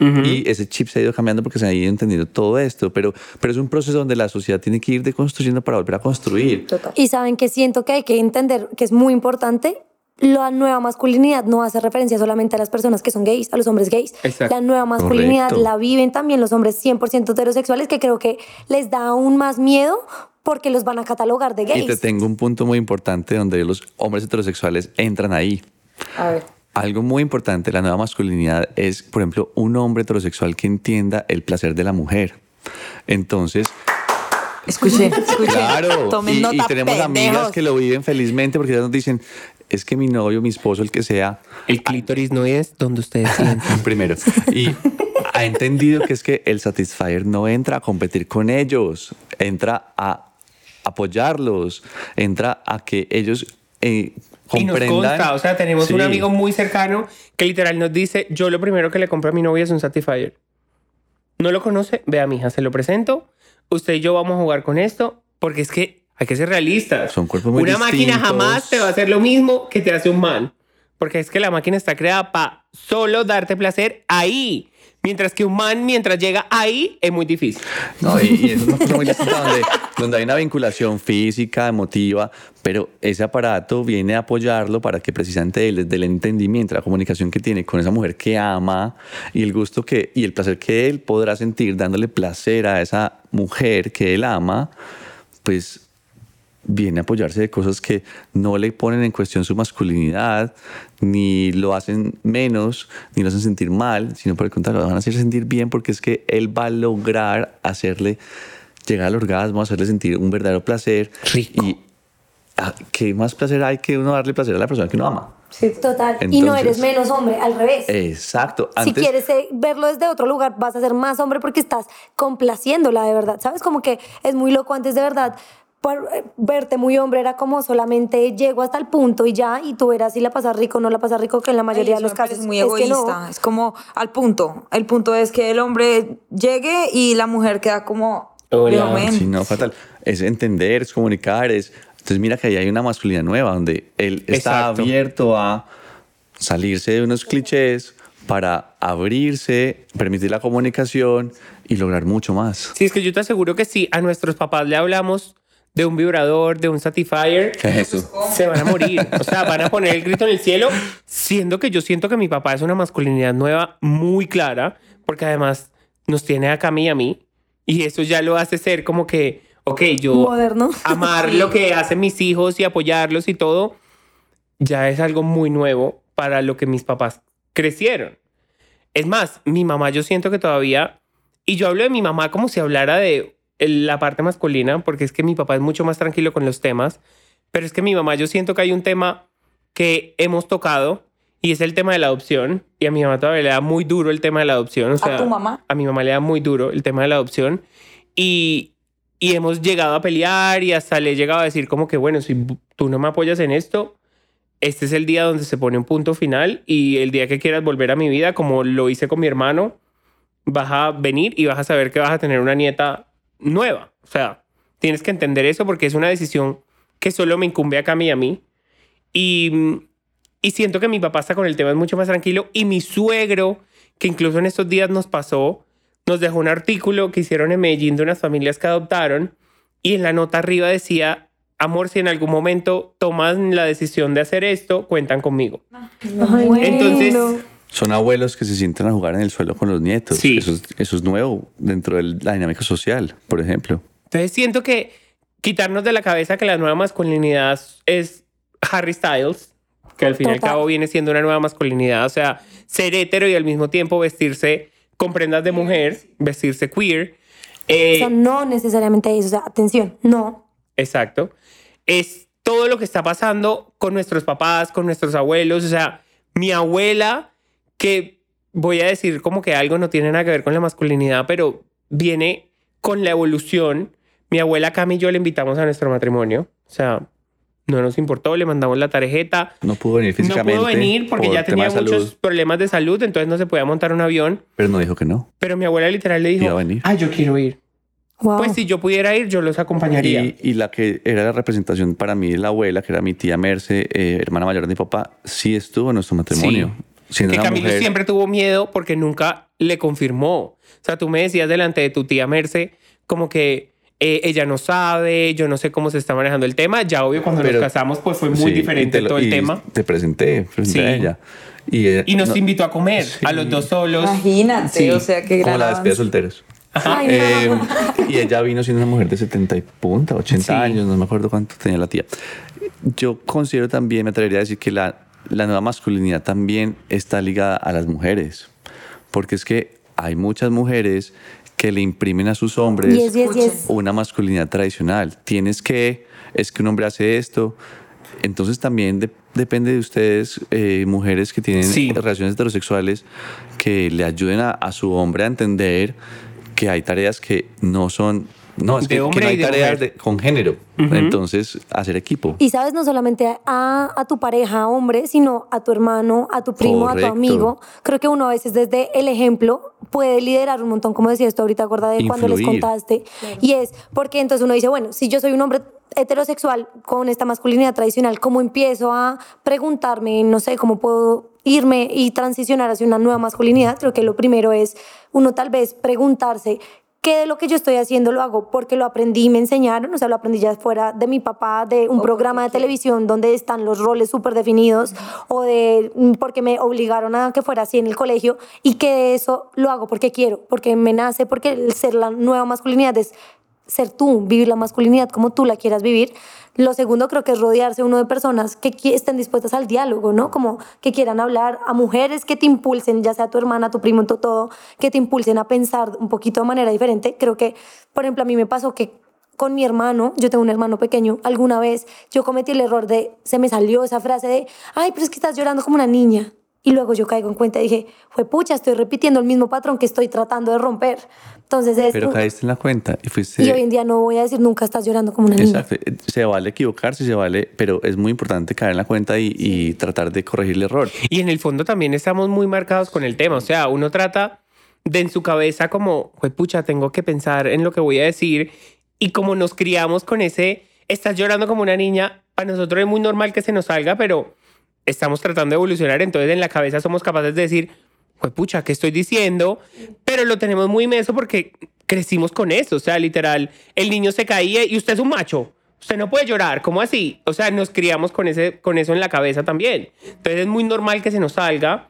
Y ese chip se ha ido cambiando porque se ha ido entendiendo todo esto, pero, pero es un proceso donde la sociedad tiene que ir deconstruyendo para volver a construir. Y saben que siento que hay que entender que es muy importante. La nueva masculinidad no hace referencia solamente a las personas que son gays, a los hombres gays. Exacto. La nueva masculinidad Correcto. la viven también los hombres 100% heterosexuales, que creo que les da aún más miedo porque los van a catalogar de Y te gays. tengo un punto muy importante donde los hombres heterosexuales entran ahí. A ver. Algo muy importante de la nueva masculinidad es, por ejemplo, un hombre heterosexual que entienda el placer de la mujer. Entonces, Escuchen, escuchen. claro, Tomen y, nota, y tenemos amigas pendejos. que lo viven felizmente porque ellas nos dicen, es que mi novio, mi esposo, el que sea, El clítoris no es donde ustedes sienten. primero, y ha entendido que es que el Satisfyer no entra a competir con ellos, entra a apoyarlos, entra a que ellos eh, Y nos consta, o sea, tenemos un Sí. amigo muy cercano que literal nos dice, yo lo primero que le compro a mi novia es un Satisfyer. No lo conoce, vea, mija, se lo presento. Usted y yo vamos a jugar con esto, porque es que hay que ser realistas. Son cuerpos muy Una máquina distintos. jamás te va a hacer lo mismo que te hace un man. Porque es que la máquina está creada para solo darte placer ahí. Mientras que un man, mientras llega ahí, es muy difícil. No, y, y es una muy donde, donde hay una vinculación física, emotiva, pero ese aparato viene a apoyarlo para que precisamente él, desde el entendimiento, la comunicación que tiene con esa mujer que ama y el gusto que y el placer que él podrá sentir dándole placer a esa mujer que él ama, pues viene a apoyarse de cosas que no le ponen en cuestión su masculinidad, ni lo hacen menos, ni lo hacen sentir mal, sino por el contrario, lo van a hacer sentir bien porque es que él va a lograr hacerle llegar al orgasmo, hacerle sentir un verdadero placer. Rico. Y ah, ¿qué más placer hay que uno darle placer a la persona que uno ama? Total. y no Entonces- eres menos hombre, al revés. Exacto. si Antes, quieres eh, verlo desde otro lugar, vas a ser más hombre porque estás complaciéndola de verdad. ¿Sabes? Como que es muy loco antes de verdad. Por, eh, verte muy hombre era como solamente llego hasta el punto y ya, y tú verás si la pasas rico o no la pasas rico, que en la mayoría Ay, de los casos muy es que egoísta. no. Es como al punto. El punto es que el hombre llegue y la mujer queda como. Hola. Sí, no, fatal. Es entender, es comunicar, es... Entonces mira que ahí hay una masculinidad nueva donde él está Exacto. abierto a salirse de unos clichés para abrirse, permitir la comunicación y lograr mucho más. Sí, es que yo te aseguro que si a nuestros papás le hablamos de un vibrador, de un Satisfyer, ¿Qué es eso? se van a morir. O sea, van a poner el grito en el cielo, siendo que yo siento que mi papá es una masculinidad nueva muy clara, porque además nos tiene a Cami y a mí, y eso ya lo hace ser como que, ok, yo Moderno. amar lo que hacen mis hijos y apoyarlos y todo, ya es algo muy nuevo para lo que mis papás crecieron. Es más, mi mamá yo siento que todavía, y yo hablo de mi mamá como si hablara de la parte masculina, porque es que mi papá es mucho más tranquilo con los temas, pero es que mi mamá yo siento que hay un tema que hemos tocado y es el tema de la adopción, y a mi mamá todavía le da muy duro el tema de la adopción. O sea, tu mamá? A mi mamá le da muy duro el tema de la adopción y, y hemos llegado a pelear y hasta le he llegado a decir como que, bueno, si tú no me apoyas en esto, este es el día donde se pone un punto final y el día que quieras volver a mi vida, como lo hice con mi hermano, vas a venir y vas a saber que vas a tener una nieta nueva. O sea, tienes que entender eso porque es una decisión que solo me incumbe a Cami y a mí. Y, y siento que mi papá está con el tema es mucho más tranquilo. Y mi suegro, que incluso en estos días nos pasó, nos dejó un artículo que hicieron en Medellín de unas familias que adoptaron. Y en la nota arriba decía, amor, si en algún momento toman la decisión de hacer esto, cuentan conmigo. Ay, Entonces, bueno. Son abuelos que se sienten a jugar en el suelo con los nietos. Sí. Eso, es, eso es nuevo dentro de la dinámica social, por ejemplo. Entonces siento que quitarnos de la cabeza que la nueva masculinidad es Harry Styles, que al fin y al Total. cabo viene siendo una nueva masculinidad, o sea, ser hetero y al mismo tiempo vestirse con prendas de mujer, vestirse queer. Eh, O sea, no necesariamente eso. O sea, atención, no. Exacto. Es todo lo que está pasando con nuestros papás, con nuestros abuelos. O sea, mi abuela, que voy a decir como que algo no tiene nada que ver con la masculinidad, pero viene con la evolución. Mi abuela Cami y yo le invitamos a nuestro matrimonio. O sea, no nos importó, le mandamos la tarjeta. No pudo venir No físicamente. pudo venir porque por ya tenía muchos problemas de salud, entonces no se podía montar un avión. pero no dijo que no. Pero mi abuela literal le Iba a dijo, venir. ah, yo quiero ir. Wow. Pues si yo pudiera ir, yo los acompañaría. Y, y la que era la representación para mí de la abuela, que era mi tía Merce, eh, hermana mayor de mi papá, sí estuvo en nuestro matrimonio. Siendo que una Camilo mujer- siempre tuvo miedo porque nunca le confirmó. O sea, tú me decías delante de tu tía Merce como que eh, ella no sabe, yo no sé cómo se está manejando el tema. Ya obvio, cuando Pero- nos casamos, pues fue muy Sí, diferente lo- todo el y tema. Te presenté frente Sí. a ella. Y, ella- Y nos no, invitó a comer, a los dos solos. Imagínate, Sí. o sea, qué Como la despedida solteros. Ay, Eh, no. y ella vino siendo una mujer de 70 y punta, 80 Sí. años, no me acuerdo cuánto tenía la tía. Yo considero también, me atrevería a decir que la, la nueva masculinidad también está ligada a las mujeres. Porque es que hay muchas mujeres que le imprimen a sus hombres Yes, yes, yes. una masculinidad tradicional. Tienes que, es que un hombre hace esto. Entonces también de- depende de ustedes, eh, mujeres que tienen Sí. relaciones heterosexuales, que le ayuden a, a su hombre a entender que hay tareas que no son... No, es De que, que hombre no y hay de tareas de- con género. Entonces, hacer equipo. Y sabes, no solamente a, a tu pareja hombre, sino a tu hermano, a tu primo, a Correcto. tu amigo. Creo que uno a veces desde el ejemplo puede liderar un montón, como decías tú ahorita, acuerda de cuando les Influir. contaste. Y es porque entonces uno dice, bueno, si yo soy un hombre heterosexual con esta masculinidad tradicional, ¿cómo empiezo a preguntarme, no sé, cómo puedo irme y transicionar hacia una nueva masculinidad? Creo que lo primero es uno tal vez preguntarse ¿Qué de lo que yo estoy haciendo lo hago porque lo aprendí y me enseñaron? O sea, lo aprendí ya fuera de mi papá, de un programa de televisión donde están los roles súper definidos o de mm, porque me obligaron a que fuera así en el colegio y que de eso lo hago porque quiero, porque me nace, porque el ser la nueva masculinidad es ser tú, vivir la masculinidad como tú la quieras vivir. Lo segundo creo que es rodearse uno de personas que estén dispuestas al diálogo, ¿no? Como que quieran hablar a mujeres que te impulsen, ya sea tu hermana, tu primo, todo, que te impulsen a pensar un poquito de manera diferente. Creo que, por ejemplo, a mí me pasó que con mi hermano, yo tengo un hermano pequeño, alguna vez yo cometí el error de, se me salió esa frase de, ay, pero es que estás llorando como una niña. Y luego yo caigo en cuenta y dije, fue pucha, estoy repitiendo el mismo patrón que estoy tratando de romper. Entonces es... Pero caíste en la cuenta y fuiste... Y hoy en día no voy a decir nunca estás llorando como una niña. Exacto. Se vale equivocarse, se vale, pero es muy importante caer en la cuenta y, y tratar de corregir el error. Y en el fondo también estamos muy marcados con el tema. O sea, uno trata de en su cabeza como, pues pucha, tengo que pensar en lo que voy a decir. Y como nos criamos con ese, estás llorando como una niña, para nosotros es muy normal que se nos salga, pero estamos tratando de evolucionar. Entonces en la cabeza somos capaces de decir, pues pucha, ¿qué estoy diciendo? Pero lo tenemos muy inmenso porque crecimos con eso. O sea, literal, el niño se caía y usted es un macho. usted no puede llorar, ¿cómo así? O sea, nos criamos con, ese, con eso en la cabeza también. Entonces es muy normal que se nos salga,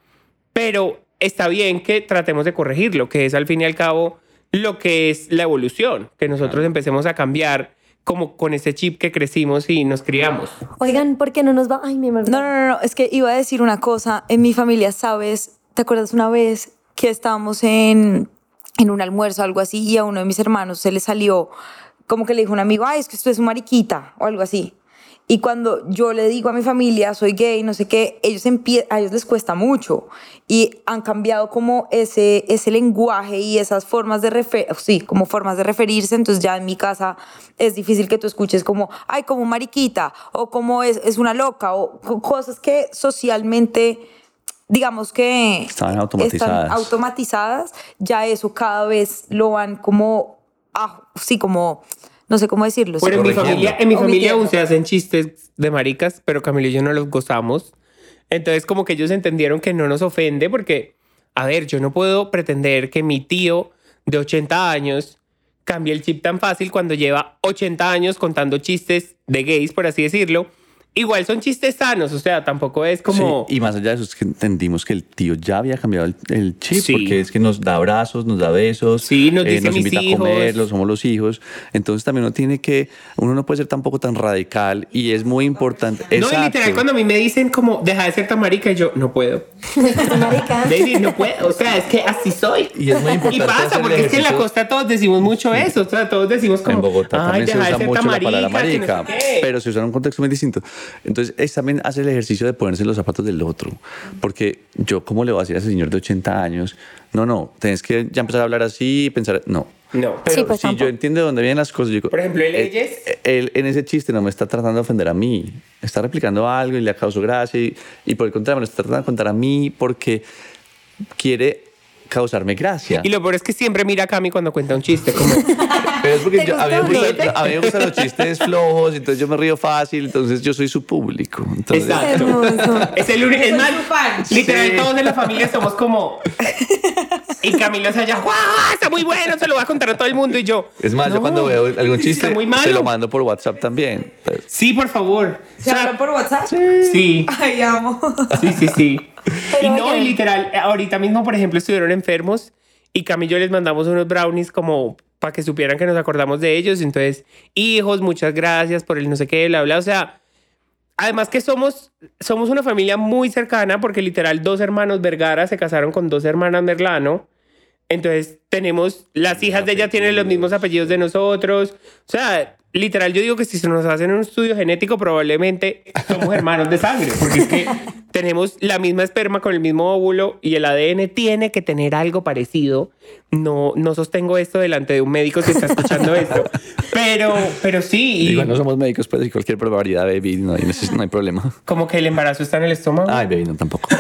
pero está bien que tratemos de corregirlo, que es al fin y al cabo lo que es la evolución, que nosotros empecemos a cambiar como con ese chip que crecimos y nos criamos. Oigan, ¿por qué no nos va? Ay, mi hermano. No, no, no, no, es que iba a decir una cosa. En mi familia, ¿sabes? ¿Te acuerdas una vez que estábamos en, en un almuerzo o algo así y a uno de mis hermanos se le salió como que le dijo un amigo, ay, es que usted es un mariquita o algo así. Y cuando yo le digo a mi familia, soy gay, no sé qué, ellos a ellos les cuesta mucho y han cambiado como ese, ese lenguaje y esas formas de refer sí, como formas de referirse. Entonces ya en mi casa es difícil que tú escuches como, ay, como mariquita o como es, es una loca o co- cosas que socialmente, digamos que Estaban automatizadas. están automatizadas. Ya eso cada vez lo van como, ah, sí, como, no sé cómo decirlo. Bueno, en mi familia, en mi familia aún se hacen chistes de maricas, pero Camilo y yo no los gozamos. Entonces, como que ellos entendieron que no nos ofende, porque, a ver, yo no puedo pretender que mi tío de 80 años cambie el chip tan fácil cuando lleva 80 años contando chistes de gays, por así decirlo. Igual son chistes sanos, o sea, tampoco es como. Sí, y más allá de eso es que entendimos que el tío ya había cambiado el, el chip Sí. porque es que nos da abrazos, nos da besos, Sí, nos dice nos mis invita hijos. a comer, los somos los hijos. Entonces también uno tiene que, uno no puede ser tampoco tan radical y es muy importante. No, y Exacto. literal, cuando a mí me dicen como, deja de ser tan marica, y yo, no puedo. Marica. Baby, no puedo. O sea, es que así soy. Y es muy importante Y pasa, porque es que en la costa todos decimos mucho eso. O sea, todos decimos como. en Bogotá Ay, también se deja de usa ser mucho tan la palabra marica, que no sé marica, qué". pero se usa en un contexto muy distinto. Entonces, es también hacer el ejercicio de ponerse los zapatos del otro. Porque yo, ¿cómo le voy a decir a ese señor de 80 años? No, no, tienes que ya empezar a hablar así y pensar, no. No. Pero Sí, pues si tampoco. yo entiendo de dónde vienen las cosas, yo digo, Por ejemplo, en eh, leyes. eh, Él, en ese chiste no me está tratando de ofender a mí. Está replicando algo y le causó gracia. Y, y por el contrario, me lo está tratando de contar a mí porque quiere causarme gracia. Y lo peor es que siempre mira a Cami cuando cuenta un chiste. Como, Pero es porque ¿Te yo- a, mí me gustó? gustan, a mí me gustan los chistes flojos, entonces yo me río fácil, entonces yo soy su público. Entonces, Exacto. Es el único. Es más, literal, Sí. todos en la familia somos como. Y Camilo se allá, ¡guau! Está muy bueno, se lo va a contar a todo el mundo. Y yo. Es más, yo "No, cuando veo algún está chiste, muy malo. se lo mando por WhatsApp también. Pues, Sí, por favor. O ¿Se sea, hablan por WhatsApp? Sí. Ay, amo. Sí, sí, sí. Pero y no, literal, ahorita mismo, por ejemplo, estuvieron enfermos y Camilo les mandamos unos brownies como para que supieran que nos acordamos de ellos. Entonces, hijos, muchas gracias por el no sé qué, bla, bla. O sea, además que somos, somos una familia muy cercana porque literal dos hermanos Vergara se casaron con dos hermanas Merlano. Entonces tenemos, las hijas de ella tienen los mismos apellidos de nosotros. O sea, literal, yo digo que si se nos hacen un estudio genético, probablemente somos hermanos de sangre, porque es que tenemos la misma esperma con el mismo óvulo y el ADN tiene que tener algo parecido. No, no sostengo esto delante de un médico que está escuchando esto, pero, pero sí, Igual no somos médicos, puedes decir cualquier barbaridad, baby, no hay, no hay problema. como que el embarazo está en el estómago. Ay, baby, no tampoco.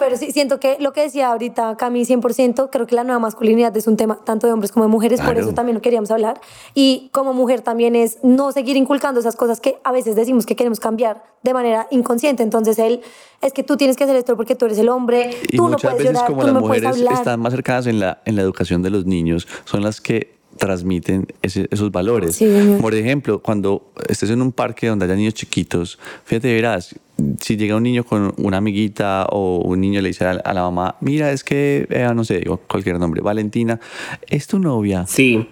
No, pero sí, siento que lo que decía ahorita Cami 100%, creo que la nueva masculinidad es un tema tanto de hombres como de mujeres, por Claro. eso también lo queríamos hablar. Y como mujer también es no seguir inculcando esas cosas que a veces decimos que queremos cambiar de manera inconsciente. Entonces él, es que tú tienes que hacer esto porque tú eres el hombre, Y tú no muchas puedes veces llorar, como tú las no puedes mujeres están más cercanas en la, en la educación de los niños, son las que transmiten ese- esos valores. Sí. Por ejemplo, cuando estés en un parque donde haya niños chiquitos, fíjate, verás, si llega un niño con una amiguita o un niño le dice a, la mamá, mira, es que, eh, no sé, digo cualquier nombre, Valentina, es tu novia. Sí,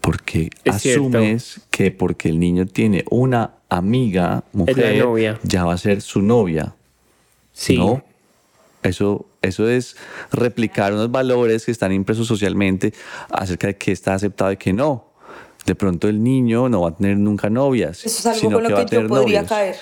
Porque Es cierto. asumes que porque el niño tiene una amiga, mujer, novia. ya va a ser su novia. sí. No. Eso, eso es replicar unos valores que están impresos socialmente acerca de qué está aceptado y qué no. De pronto el niño no va a tener nunca novias, Eso es algo sino con lo que yo podría novios. caer.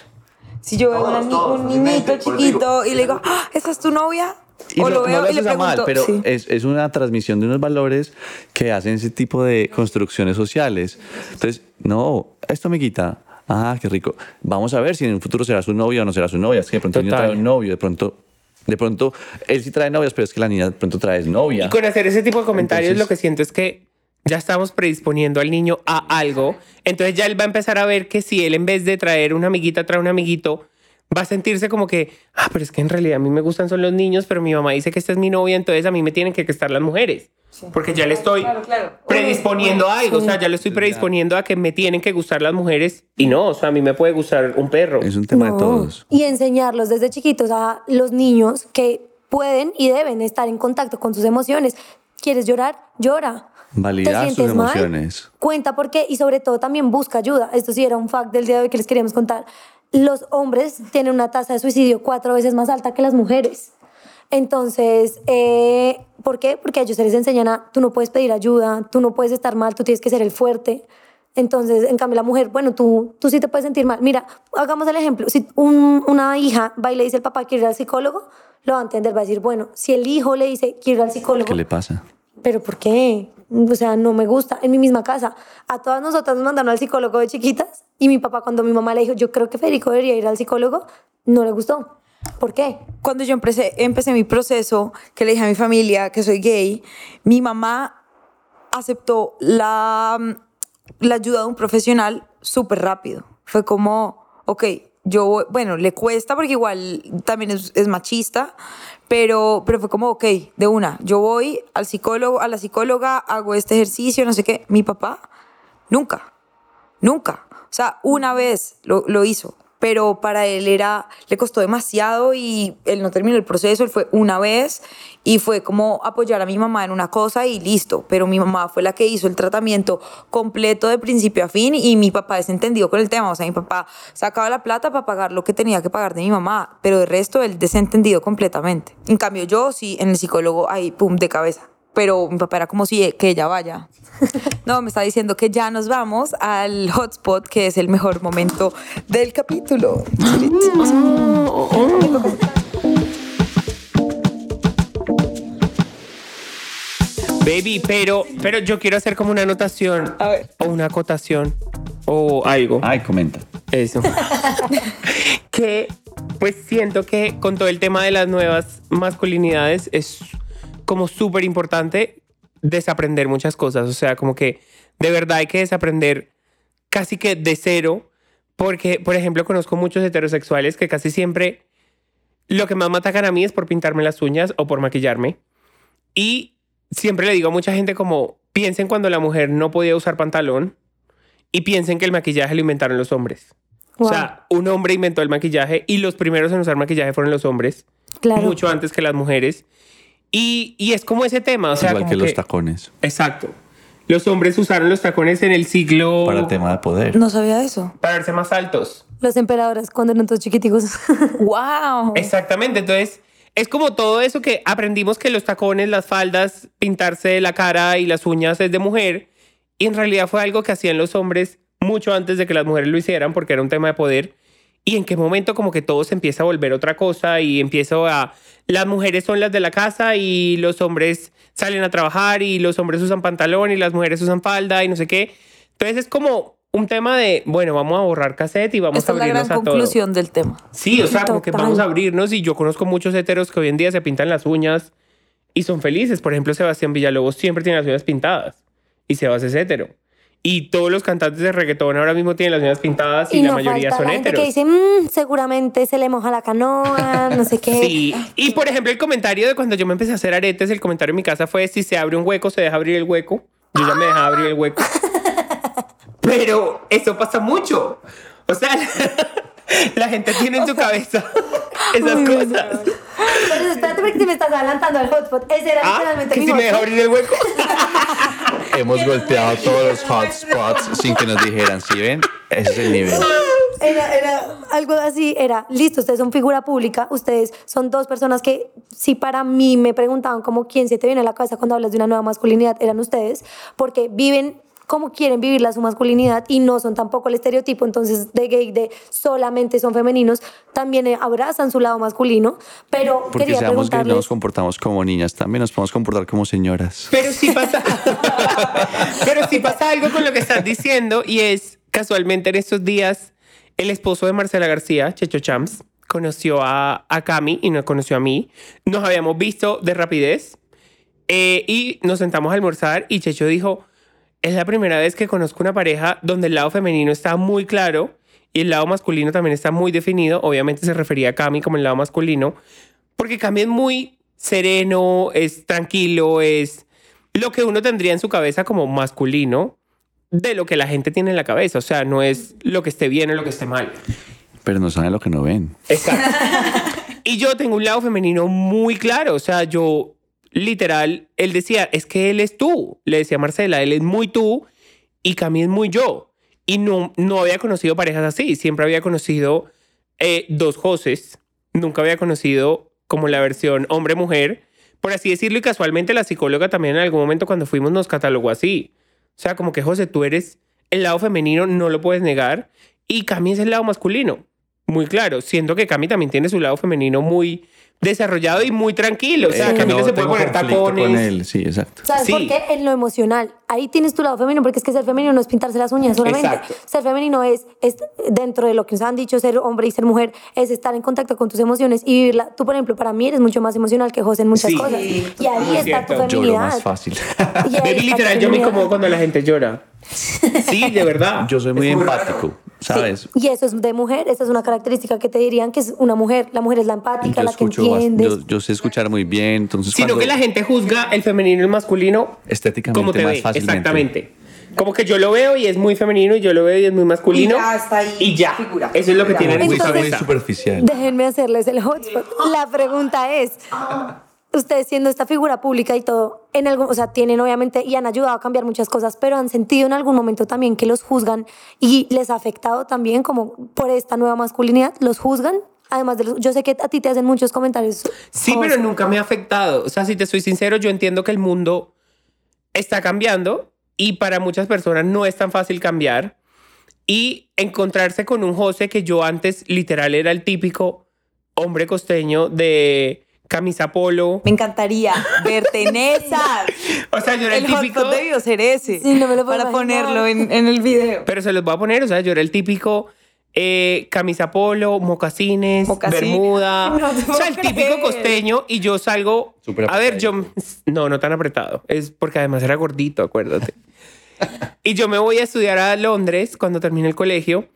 Si yo veo una ni- un niñito chiquito y le digo, "Ah, ¿esa es tu novia? Y o no, lo no veo y le pregunto. mal, pero sí. es, es una transmisión de unos valores que hacen ese tipo de construcciones sociales. Entonces, no, esto me quita. Ah, qué rico. Vamos a ver si en un futuro será su novia o no será su novia. Es que de pronto el niño Total. trae un novio, de pronto, de pronto él sí trae novias, pero es que la niña de pronto trae novia. Y con hacer ese tipo de comentarios Entonces- lo que siento es que ya estamos predisponiendo al niño a algo. Entonces ya él va a empezar a ver que si él en vez de traer una amiguita trae un amiguito, va a sentirse como que, ah, pero es que en realidad a mí me gustan son los niños, pero mi mamá dice que esta es mi novia, entonces a mí me tienen que gustar las mujeres. Porque ya le estoy predisponiendo a algo, o sea, ya le estoy predisponiendo a que me tienen que gustar las mujeres y no, o sea, a mí me puede gustar un perro. Es un tema de todos. Y enseñarlos desde chiquitos a los niños que pueden y deben estar en contacto con sus emociones. ¿Quieres llorar? Llora. Validar ¿Te sus sientes mal? emociones. Cuenta por qué y sobre todo también busca ayuda. Esto sí era un fact del día de hoy que les queríamos contar. Los hombres tienen una tasa de suicidio cuatro veces más alta que las mujeres. Entonces, eh, ¿por qué? Porque a ellos se les enseñan a, tú no puedes pedir ayuda, tú no puedes estar mal, tú tienes que ser el fuerte. Entonces, en cambio, la mujer, bueno, tú, tú sí te puedes sentir mal. Mira, hagamos el ejemplo. Si un- una hija va y le dice al papá que ir al psicólogo, lo va a entender, va a decir, bueno, si el hijo le dice quiero ir al psicólogo, ¿Qué le pasa? ¿Pero por qué? O sea, no me gusta. En mi misma casa, a todas nosotras nos mandaron al psicólogo de chiquitas y mi papá cuando mi mamá le dijo, yo creo que Federico debería ir al psicólogo, no le gustó. ¿Por qué? cuando yo empecé, empecé mi proceso, que le dije a mi familia que soy gay, mi mamá aceptó la, la ayuda de un profesional súper rápido. Fue como, ok, yo, bueno, le cuesta porque igual también es, es machista, pero, pero fue como, ok, de una, yo voy al psicólogo, a la psicóloga, hago este ejercicio, no sé qué. Mi papá, nunca. Nunca. O sea, una vez lo, lo hizo, pero para él era, le costó demasiado y él no terminó el proceso, él fue una vez y fue como apoyar a mi mamá en una cosa y listo, pero mi mamá fue la que hizo el tratamiento completo de principio a fin y mi papá desentendido con el tema, o sea, mi papá sacaba la plata para pagar lo que tenía que pagar de mi mamá, pero de resto él desentendido completamente. En cambio yo sí, en el psicólogo, ahí, pum, de cabeza. Pero mi papá era como si que ella vaya. No, me está diciendo que ya nos vamos al hotspot, que es el mejor momento del capítulo. Baby, pero, pero yo quiero hacer como una anotación A ver. o una acotación o algo. Ay, comenta. Eso. que pues siento que con todo el tema de las nuevas masculinidades es como súper importante desaprender muchas cosas. O sea, como que de verdad hay que desaprender casi que de cero. Porque, por ejemplo, conozco muchos heterosexuales que casi siempre lo que más me atacan a mí es por pintarme las uñas o por maquillarme. Y siempre le digo a mucha gente como piensen cuando la mujer no podía usar pantalón y piensen que el maquillaje lo inventaron los hombres. O sea, un hombre inventó el maquillaje y los primeros en usar maquillaje fueron los hombres, Claro. mucho antes que las mujeres. Y, y es como ese tema, o sea, Igual como que los tacones. Exacto. Los hombres usaron los tacones en el siglo Para el tema de poder. No sabía eso. para verse más altos. Los emperadores cuando eran todos chiquiticos. ¡Wow! Exactamente, entonces es como todo eso que aprendimos que los tacones, las faldas, pintarse la cara y las uñas es de mujer y en realidad fue algo que hacían los hombres mucho antes de que las mujeres lo hicieran porque era un tema de poder y en qué momento como que todo se empieza a volver otra cosa y empiezo a las mujeres son las de la casa y los hombres salen a trabajar y los hombres usan pantalón y las mujeres usan falda y no sé qué. Entonces es como un tema de, bueno, vamos a borrar cassette y vamos Esta a es la abrirnos gran a todo. conclusión del tema. Sí, o sea, como que vamos a abrirnos y yo conozco muchos heteros que hoy en día se pintan las uñas y son felices. Por ejemplo, Sebastián Villalobos siempre tiene las uñas pintadas y Sebas es hetero. Y todos los cantantes de reggaetón ahora mismo tienen las uñas pintadas y, la mayoría son la gente que dice, "Mm, seguramente se le moja la canoa, no sé qué. Sí, y por ejemplo el comentario de cuando yo me empecé a hacer aretes, el comentario en mi casa fue si se abre un hueco, se deja abrir el hueco. Yo ya me dejaba abrir el hueco. Pero eso pasa mucho. O sea, la gente tiene en su cabeza esas cosas. Pero espérate porque te me estás adelantando al hotspot. Ese era Ah, literalmente que mi si me deja abrir el hueco. Hemos golpeado todos los hotspots sin que nos dijeran, ¿sí ven? Ese es el nivel. Era, era algo así, era, listo, ustedes son figura pública, ustedes son dos personas que, si para mí me preguntaban como quién se te viene a la cabeza cuando hablas de una nueva masculinidad, eran ustedes, porque viven como quieren vivirla su masculinidad y no son tampoco el estereotipo entonces de gay de solamente son femeninos, también eh, abrazan su lado masculino, pero Porque quería seamos gays, no preguntarles... nos comportamos como niñas, también nos podemos comportar como señoras. Pero sí pasa. Pero sí pasa algo con lo que estás diciendo y es casualmente en estos días el esposo de Marcela García, Checho Champs, conoció a, a Cami y nos conoció a mí. Nos habíamos visto de rapidez eh, y nos sentamos a almorzar y Checho dijo, es la primera vez que conozco una pareja donde el lado femenino está muy claro y el lado masculino también está muy definido. Obviamente se refería a Cami como el lado masculino, porque Cami es muy sereno, es tranquilo, es lo que uno tendría en su cabeza como masculino de lo que la gente tiene en la cabeza. O sea, no es lo que esté bien o lo que esté mal. Pero no saben lo que no ven. Exacto. y yo tengo un lado femenino muy claro. O sea, yo literal, él decía, es que él es tú. Le decía Marcela, él es muy tú y Cami es muy yo. Y no, no había conocido parejas así. Siempre había conocido eh, dos Joses. Nunca había conocido como la versión hombre-mujer. Por así decirlo, y casualmente la psicóloga también en algún momento cuando fuimos nos catalogó así. O sea, como que José, tú eres el lado femenino, no lo puedes negar. Y Cami es el lado masculino. Muy claro. Siento que Cami también tiene su lado femenino muy desarrollado y muy tranquilo. O sea, Eh, Cami no, no se puede poner tacones. con él, sí, exacto. ¿Sabes Sí. por qué? En lo emocional. Ahí tienes tu lado femenino, porque es que ser femenino no es pintarse las uñas solamente. Exacto. Ser femenino es, es, dentro de lo que nos han dicho, ser hombre y ser mujer, es estar en contacto con tus emociones y vivirla. Tú, por ejemplo, para mí eres mucho más emocional que José en muchas Sí. cosas. Sí, y ahí muy está tu cierto. Lloro feminidad. más fácil. Y ahí Baby, tu literal, yo me incomodo cuando la gente llora. Sí, de verdad. Yo soy muy Es empático, raro. ¿Sabes? Y eso es de mujer, esa es una característica que te dirían que es una mujer. La mujer es la empática, Yo la que entiendes. yo, yo sé escuchar muy bien, entonces Sino cuando que la gente juzga el femenino y el masculino estéticamente como te más ve. fácilmente. Exactamente. Como que yo lo veo y es muy femenino y yo lo veo y es muy masculino. Y ya está ahí, Y ya. figura. Eso es lo que tienen en su cabeza. superficial. Déjenme hacerles el hotspot. La pregunta es, ustedes siendo esta figura pública y todo, en algún, o sea, tienen obviamente y han ayudado a cambiar muchas cosas, pero han sentido en algún momento también que los juzgan y les ha afectado también como por esta nueva masculinidad, los juzgan. Además de los, yo sé que a ti te hacen muchos comentarios. Sí, pero nunca me ha afectado. O sea, si te soy sincero, yo entiendo que el mundo está cambiando y para muchas personas no es tan fácil cambiar. Y encontrarse con un José que yo antes literal era el típico hombre costeño de camisa polo. Me encantaría verte en esas. O sea, yo era el, El típico... debió ser ese. Sí, no me lo puedo Para imaginar. ponerlo en, en el video. Pero se los voy a poner, o sea, yo era el típico eh, camisa polo, mocasines, Mocasín. bermuda. No o sea, el típico costeño y yo salgo. Súper a ver, yo. No, no tan apretado. Es porque además era gordito, acuérdate. y yo me voy a estudiar a Londres cuando termine el colegio.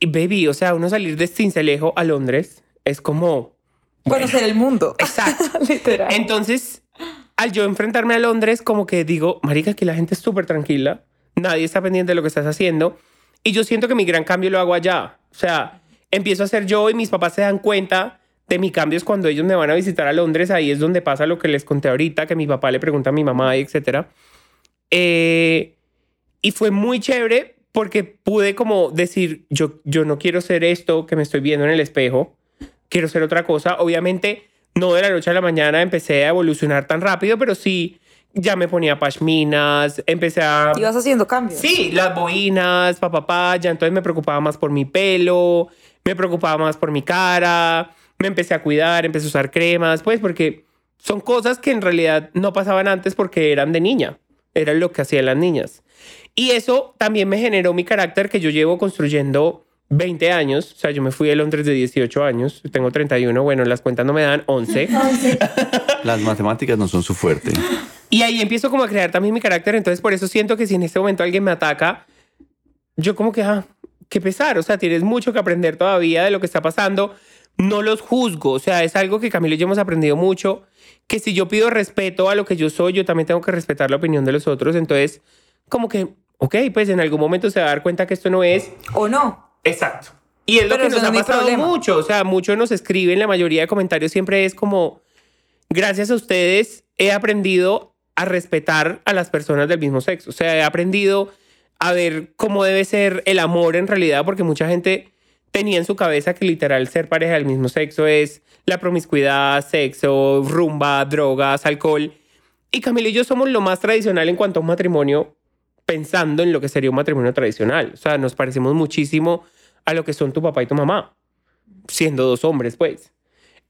Y baby, o sea, uno salir de Cincelejo a Londres es como. Conocer el mundo. Exacto. Literal. Entonces, al yo enfrentarme a Londres, como que digo, marica, que la gente es súper tranquila, nadie está pendiente de lo que estás haciendo, y yo siento que mi gran cambio lo hago allá. O sea, empiezo a ser yo y mis papás se dan cuenta de mi cambio es cuando ellos me van a visitar a Londres, ahí es donde pasa lo que les conté ahorita, que mi papá le pregunta a mi mamá, etcétera. Eh, y fue muy chévere porque pude como decir, yo, yo no quiero ser esto que me estoy viendo en el espejo, quiero ser otra cosa. Obviamente, no de la noche a la mañana empecé a evolucionar tan rápido, pero sí, ya me ponía pashminas, empecé a... Ibas haciendo cambios. Sí, las boinas, papá, ya entonces me preocupaba más por mi pelo, me preocupaba más por mi cara, me empecé a cuidar, empecé a usar cremas, pues porque son cosas que en realidad no pasaban antes porque eran de niña, era lo que hacían las niñas. Y eso también me generó mi carácter que yo llevo construyendo 20 años, o sea, yo me fui de Londres de 18 años, tengo 31, bueno, las cuentas no me dan 11. Las matemáticas no son su fuerte. Y ahí empiezo como a crear también mi carácter, entonces por eso siento que si en este momento alguien me ataca, yo como que, ah, qué pesar, o sea, tienes mucho que aprender todavía de lo que está pasando, no los juzgo, o sea, es algo que Camilo y yo hemos aprendido mucho, que si yo pido respeto a lo que yo soy, yo también tengo que respetar la opinión de los otros, entonces como que, ok, pues en algún momento se va a dar cuenta que esto no es ¿O no? Exacto. Y es lo que nos no ha pasado problema. mucho. O sea, muchos nos escriben, la mayoría de comentarios siempre es como, gracias a ustedes he aprendido a respetar a las personas del mismo sexo. O sea, he aprendido a ver cómo debe ser el amor en realidad, porque mucha gente tenía en su cabeza que literal ser pareja del mismo sexo es la promiscuidad, sexo, rumba, drogas, alcohol. Y Camilo y yo somos lo más tradicional en cuanto a un matrimonio, pensando en lo que sería un matrimonio tradicional. O sea, nos parecemos muchísimo a lo que son tu papá y tu mamá, siendo dos hombres, pues.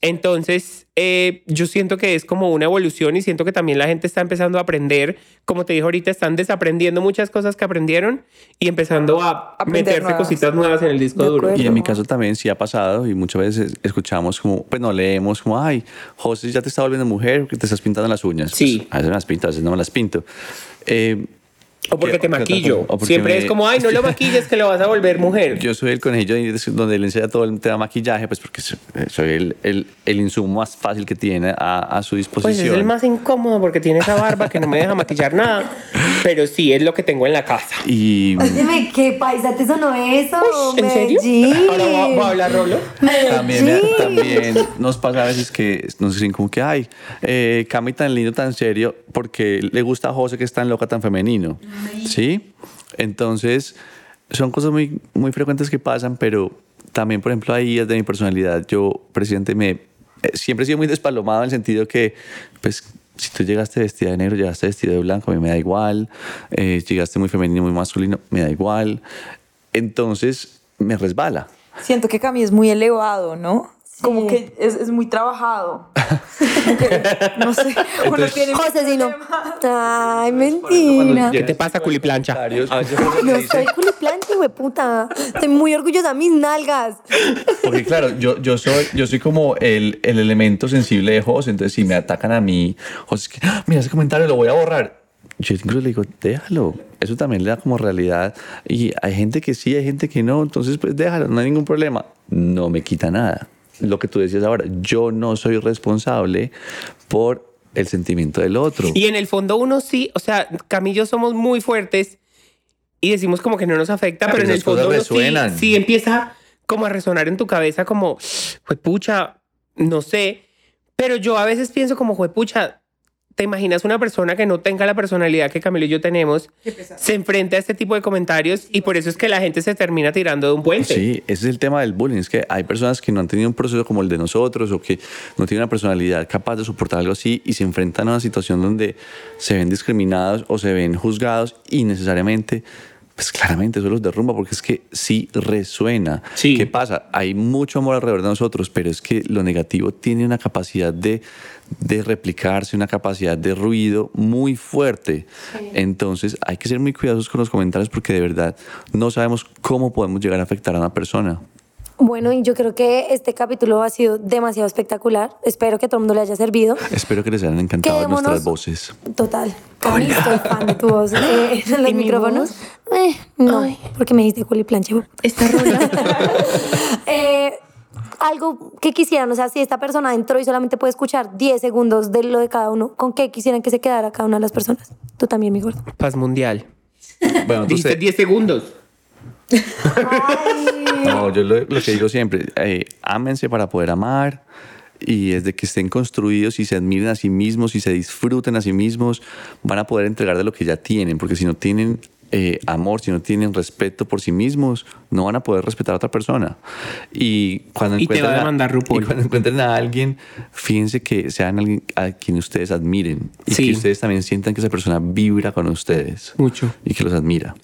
Entonces, eh, yo siento que es como una evolución y siento que también la gente está empezando a aprender, como te dije ahorita, están desaprendiendo muchas cosas que aprendieron y empezando a Aprender meterse nuevas. cositas nuevas en el disco duro. Y en mi caso también sí ha pasado y muchas veces escuchamos como, pues no leemos como, ay, José ya te está volviendo mujer porque te estás pintando las uñas. Sí. Pues, a veces me las pinto, a veces no me las pinto. Eh, O porque Que- te maquillo. o porque Siempre me- es como, ay, no lo maquilles que lo vas a volver mujer. Yo soy el conejillo donde le enseña todo el tema de maquillaje, pues porque soy soy el, el, el insumo más fácil que tiene a, a su Pues disposición. es el más incómodo porque tiene esa barba que no me deja maquillar nada. Pero sí, es lo que tengo en la casa. Y Óyeme, ¿qué paisa te sonó eso? ¿En serio? Ahora va, va a hablar Rolo. también, Medellín. también nos pasa a veces que nos dicen como que, ay, eh, Cami tan lindo, tan serio, porque le gusta a José que es tan loca, tan femenino. ¿Sí? Entonces, son cosas muy, muy frecuentes que pasan, pero también, por ejemplo, ahí de mi personalidad, yo, presidente, me, eh, siempre he sido muy despalomado en el sentido que, pues, si tú llegaste vestida de negro, llegaste vestida de blanco, a mí me da igual. Eh, llegaste muy femenino, muy masculino, me da igual. Entonces, me resbala. Siento que Cami es muy elevado, ¿no? Como que es, es muy trabajado. Que, no sé, uno tiene José, si no. Ay, mentira. ¿Qué te pasa, culiplancha? No dice- soy culiplancha, güey, puta. Estoy muy orgullosa de mis nalgas. Porque claro, yo, yo, soy, yo soy como el, el elemento sensible de José, entonces si me atacan a mí, José, es que, "Ah, mira ese comentario, lo voy a borrar. Yo incluso le digo, déjalo, eso también le da como realidad. Y hay gente que sí, hay gente que no, entonces pues déjalo, no hay ningún problema. No me quita nada. Lo que tú decías ahora, yo no soy responsable por el sentimiento del otro. Y en el fondo uno sí, o sea, Camillo somos muy fuertes y decimos como que no nos afecta, Pero pero, en el fondo uno sí, sí empieza como a resonar en tu cabeza como, juepucha, no sé, pero yo a veces pienso como, juepucha, ¿te imaginas una persona que no tenga la personalidad que Camilo y yo tenemos, se enfrenta a este tipo de comentarios y por eso es que la gente se termina tirando de un puente? Sí, ese es el tema del bullying. Es que hay personas que no han tenido un proceso como el de nosotros o que no tienen una personalidad capaz de soportar algo así y se enfrentan a una situación donde se ven discriminados o se ven juzgados y necesariamente, pues claramente eso los derrumba porque es que sí resuena. Sí. ¿Qué pasa? Hay mucho amor alrededor de nosotros, pero es que lo negativo tiene una capacidad de, de replicarse, una capacidad de ruido muy fuerte. Entonces hay que ser muy cuidadosos con los comentarios porque de verdad no sabemos cómo podemos llegar a afectar a una persona. Bueno, y yo creo que este capítulo ha sido demasiado espectacular. Espero que a todo el mundo le haya servido. Espero que les hayan encantado Quedémonos- nuestras voces. Total. A mí estoy fan de tu voz. Eh, en los ¿Y mi micrófonos. Eh, no, porque me dijiste culiplancha. Esta rola. Eh, algo que quisieran, o sea, si esta persona entró y solamente puede escuchar 10 segundos de lo de cada uno, ¿con qué quisieran que se quedara cada una de las personas? Tú también, mi gordo. Paz mundial. Bueno, Dijiste entonces, 10 segundos. No, yo lo, lo que digo siempre, eh, ámense para poder amar y desde que estén construidos y se admiren a sí mismos y se disfruten a sí mismos, van a poder entregar de lo que ya tienen, porque si no tienen eh, amor, si no tienen respeto por sí mismos, no van a poder respetar a otra persona. Y cuando Y te va a encuentren demandar RuPaul. y cuando encuentren a alguien, fíjense que sean alguien a quien ustedes admiren y Sí. que ustedes también sientan que esa persona vibra con ustedes Mucho. y que los admira.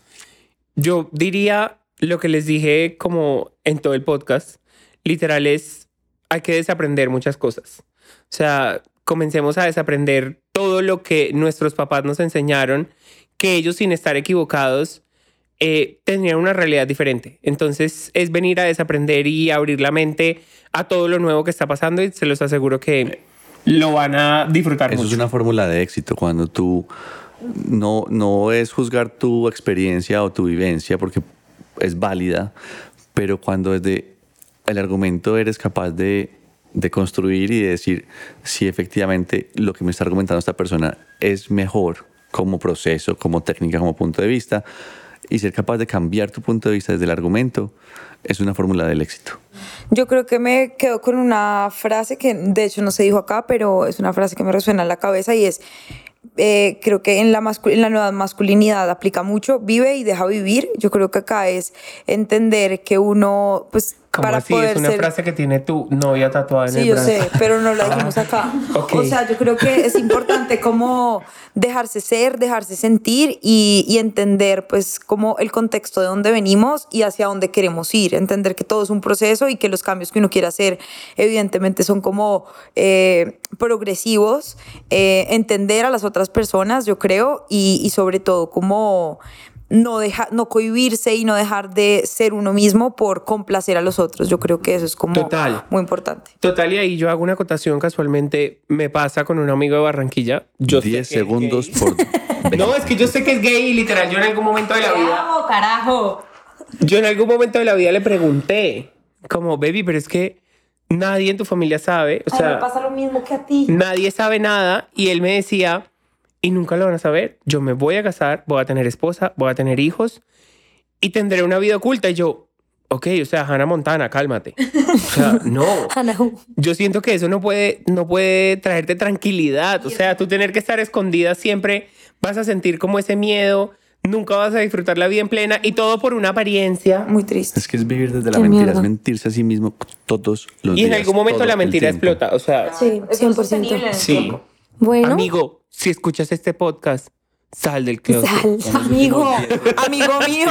Yo diría lo que les dije como en todo el podcast, literal es, hay que desaprender muchas cosas. O sea, comencemos a desaprender todo lo que nuestros papás nos enseñaron, que ellos sin estar equivocados eh, tenían una realidad diferente. Entonces es venir a desaprender y abrir la mente a todo lo nuevo que está pasando y se los aseguro que lo van a disfrutar Eso mucho. es una fórmula de éxito, cuando tú no, no es juzgar tu experiencia o tu vivencia, porque es válida, pero cuando desde el argumento eres capaz de, de construir y de decir si efectivamente lo que me está argumentando esta persona es mejor como proceso, como técnica, como punto de vista, y ser capaz de cambiar tu punto de vista desde el argumento, es una fórmula del éxito. Yo creo que me quedo con una frase que de hecho no se dijo acá, pero es una frase que me resuena en la cabeza y es, eh, creo que en la, en la nueva masculinidad aplica mucho, vive y deja vivir. Yo creo que acá es entender que uno, pues, Como para así, poder es una ser... frase que tiene tu novia tatuada en Sí, el yo brazo. sé, pero no la dijimos acá. ok. O sea, yo creo que es importante como dejarse ser, dejarse sentir y, y entender pues como el contexto de dónde venimos y hacia dónde queremos ir. Entender que todo es un proceso y que los cambios que uno quiere hacer evidentemente son como eh, progresivos. Eh, entender a las otras personas, yo creo, y, y sobre todo como no, deja, no cohibirse y no dejar de ser uno mismo por complacer a los otros. Yo creo que eso es como Total. muy importante. Total, y ahí yo hago una acotación casualmente. Me pasa con un amigo de Barranquilla. Yo sé 10 que es segundos gay. por... No, es que yo sé que es gay y literal, yo en algún momento de la vida. carajo! Yo en algún momento de la vida le pregunté, como, baby, pero es que nadie en tu familia sabe. O sea, pasa lo mismo que a ti. nadie sabe nada. Y él me decía, y nunca lo van a saber. Yo me voy a casar, voy a tener esposa, voy a tener hijos y tendré una vida oculta. Y yo, ok, o sea, Hannah Montana, cálmate. O sea, no. Yo siento que eso no puede, no puede traerte tranquilidad. O sea, tú tener que estar escondida siempre vas a sentir como ese miedo. Nunca vas a disfrutar la vida en plena y todo por una apariencia. Muy triste. Es que es vivir desde la Qué mentira, mierda. es mentirse a sí mismo todos los Y días. en algún momento la mentira explota. O sea, Sí, Es que es 100%. sostenible en el sí. Bueno, Amigo, si escuchas este podcast, sal del closet. sal. Amigo, amigo mío.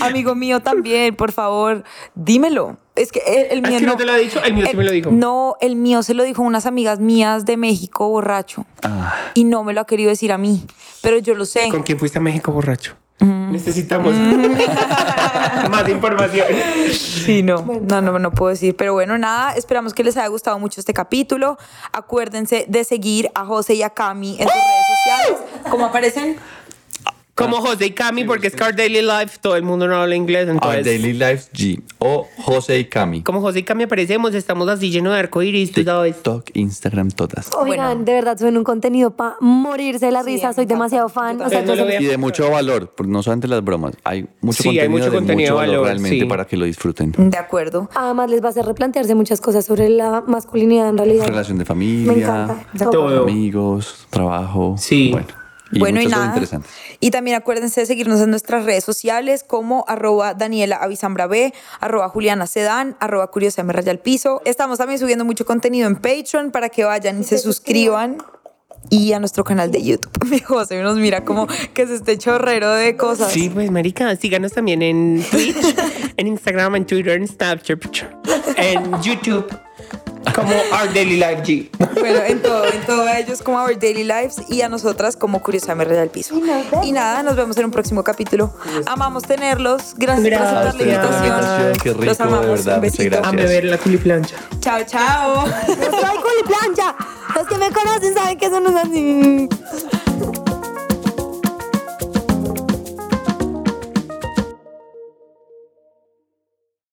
amigo mío también, por favor, dímelo. Es que el, el Es mío que no no te lo ha dicho, el mío sí me lo dijo. No, el mío se lo dijo a unas amigas mías de México, borracho. Ah, Y no me lo ha querido decir a mí. Pero yo lo sé. ¿Con quién fuiste a México borracho? Necesitamos más información. Sí, no. No, no, no puedo decir. Pero bueno, nada, esperamos que les haya gustado mucho este capítulo. Acuérdense de seguir a José y a Cami en sus redes sociales. ¿Cómo aparecen? Como José y Cami, porque es Car Daily Life, todo el mundo no habla inglés, Our entonces... Daily Life G o José y Cami. Como José y Cami aparecemos, estamos así llenos de arcoiris, tú sabes. TikTok, Instagram, todas. Oigan, Bueno. de verdad suben un contenido para morirse de la risa. Soy demasiado fan. O sea. No lo entonces- Y de mucho valor, no solamente las bromas. Hay mucho Sí, hay contenido mucho de contenido mucho de valor valor, realmente sí. para que lo disfruten. De acuerdo. además les va a hacer replantearse muchas cosas sobre la masculinidad en realidad. Relación de Me familia, encanta. Todo. amigos, trabajo. Sí. Bueno, y bueno, y nada. Y también acuérdense de seguirnos en nuestras redes sociales como arroba Daniela Avisambra B, arroba Juliana Sedán, arroba Curiosa M Raya al Piso. Estamos también subiendo mucho contenido en Patreon para que vayan y se suscriban. Y a nuestro canal de YouTube. Mi José nos mira como que es este chorrero de cosas. Sí, pues, marica, síganos también en Twitch, en Instagram, en Twitter, en Snapchat, en YouTube, como Our Daily Life G. Bueno, en todo, en todo a ellos como Our Daily Lives y a nosotras como Curiosa M Raya al Piso. Y nada, nos vemos en un próximo capítulo. Amamos tenerlos. Gracias, por aceptar la invitación. Invitación, qué rico, Los amamos. de verdad, Un muchas besito. gracias. A beber la culiplancha. Chao, chao. Soy culiplancha. Los que me conocen saben que eso no es así.